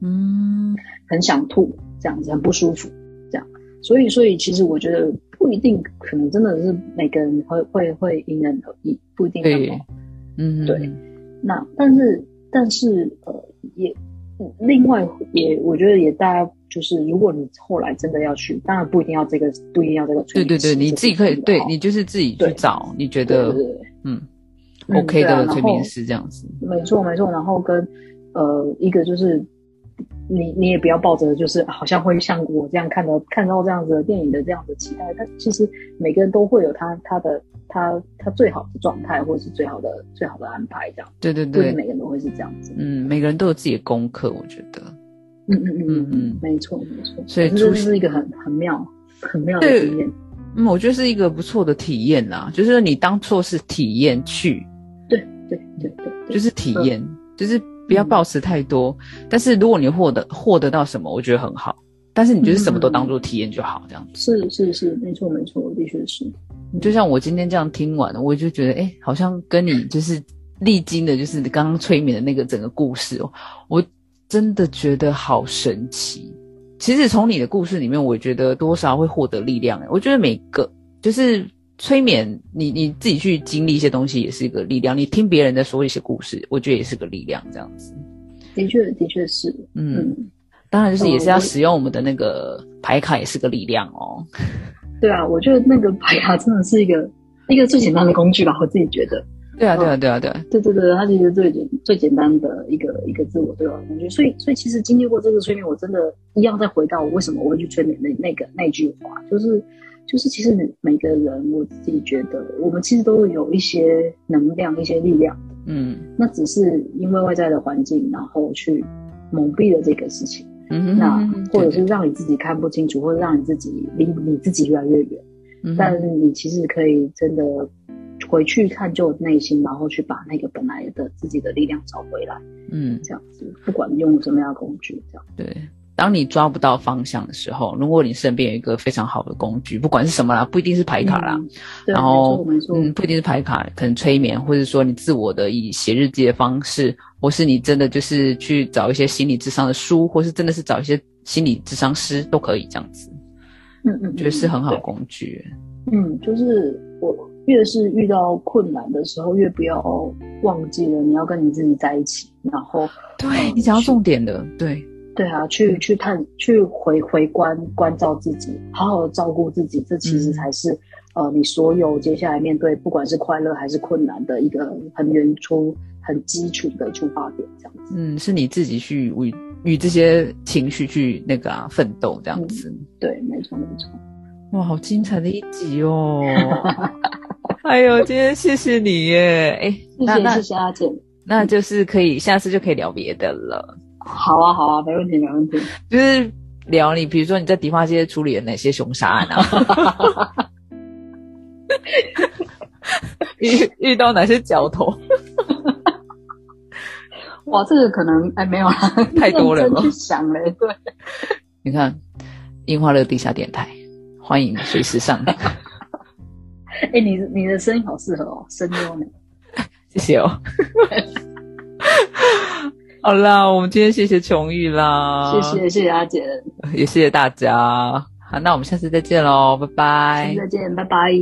[SPEAKER 2] 嗯，很想吐，这样子很不舒服，这样，所以，所以其实我觉得。不一定，可能真的是每个人会会会因人而异，不一定那么，嗯，对。那但是但是呃，也另外也我觉得也大家就是，如果你后来真的要去，当然不一定要这个，不一定要这个。
[SPEAKER 1] 对对对，你自己可以，对你就是自己去找你觉得嗯 OK 的催眠师这样子。
[SPEAKER 2] 没错没错，然后跟呃一个就是。你你也不要抱着就是好像会像我这样看到看到这样子的电影的这样的期待，但其实每个人都会有他他的他他最好的状态，或者是最好的最好的安排这样。
[SPEAKER 1] 对对对，
[SPEAKER 2] 每个人都会是这样子。
[SPEAKER 1] 嗯，每个人都有自己的功课，我觉得。
[SPEAKER 2] 嗯嗯嗯嗯嗯，没错没错。所以这是一个很很妙很妙的经验。
[SPEAKER 1] 嗯，我觉得是一个不错的体验啦，就是你当做是体验去。
[SPEAKER 2] 对对对对，
[SPEAKER 1] 就是体验，就是。不要抱持太多，但是如果你获得获得到什么，我觉得很好。但是你就是什么都当做体验就好，这样子。
[SPEAKER 2] 是是是，没错没错，的确是。
[SPEAKER 1] 就像我今天这样听完，我就觉得，哎，好像跟你就是历经的，就是刚刚催眠的那个整个故事哦，我真的觉得好神奇。其实从你的故事里面，我觉得多少会获得力量。我觉得每个就是。催眠，你你自己去经历一些东西也是一个力量。你听别人在说一些故事，我觉得也是个力量。这样子，
[SPEAKER 2] 的确，的确是。嗯，
[SPEAKER 1] 当然就是也是要使用我们的那个牌卡，也是个力量哦。
[SPEAKER 2] 对啊，我觉得那个牌卡真的是一个一个最简单的工具吧，我自己觉得。
[SPEAKER 1] 对啊，对啊，对啊，对啊。
[SPEAKER 2] 对对对，它其实最简最简单的一个一个自我对话工具。所以，所以其实经历过这个催眠，我真的一样再回到我为什么我会去催眠那那个那句话，就是。就是其实每个人，我自己觉得，我们其实都有一些能量、一些力量嗯，那只是因为外在的环境，然后去蒙蔽了这个事情。嗯，那或者是让你自己看不清楚，或者让你自己离你自己越来越远。嗯，但是你其实可以真的回去看就内心，然后去把那个本来的自己的力量找回来。嗯，这样子，不管用什么样的工具，这样
[SPEAKER 1] 对。当你抓不到方向的时候，如果你身边有一个非常好的工具，不管是什么啦，不一定是牌卡啦，然后嗯，不一定是牌卡，可能催眠，或者说你自我的以写日记的方式，或是你真的就是去找一些心理智商的书，或是真的是找一些心理智商师都可以这样子。嗯嗯，觉得是很好的工具。
[SPEAKER 2] 嗯，就是我越是遇到困难的时候，越不要忘记了你要跟你自己在一起，然后
[SPEAKER 1] 对你讲到重点的，对。
[SPEAKER 2] 对啊，去去探，去回回观关照自己，好好的照顾自己，这其实才是呃你所有接下来面对不管是快乐还是困难的一个很原初、很基础的出发点，这样子。
[SPEAKER 1] 嗯，是你自己去与与这些情绪去那个啊奋斗这样子。
[SPEAKER 2] 对，没错没错。
[SPEAKER 1] 哇，好精彩的一集哦！哎呦，今天谢谢你耶！哎，
[SPEAKER 2] 谢谢谢谢阿姐，
[SPEAKER 1] 那就是可以下次就可以聊别的了。
[SPEAKER 2] 好啊好啊，没问题没问题。
[SPEAKER 1] 就是聊你，比如说你在迪化街处理了哪些凶杀案啊？遇遇到哪些角头？
[SPEAKER 2] 哇，这个可能哎没有啦，
[SPEAKER 1] 太多了。
[SPEAKER 2] 去想嘞，对。
[SPEAKER 1] 你看，樱花乐地下电台。欢迎随时上。
[SPEAKER 2] 哎，你你的声音好适合哦，声优呢？
[SPEAKER 1] 谢谢哦。好啦我们今天谢谢琼玉啦。
[SPEAKER 2] 谢谢谢谢阿姐
[SPEAKER 1] 也谢谢大家。好那我们下次再见喽拜拜。
[SPEAKER 2] 下次再见拜拜。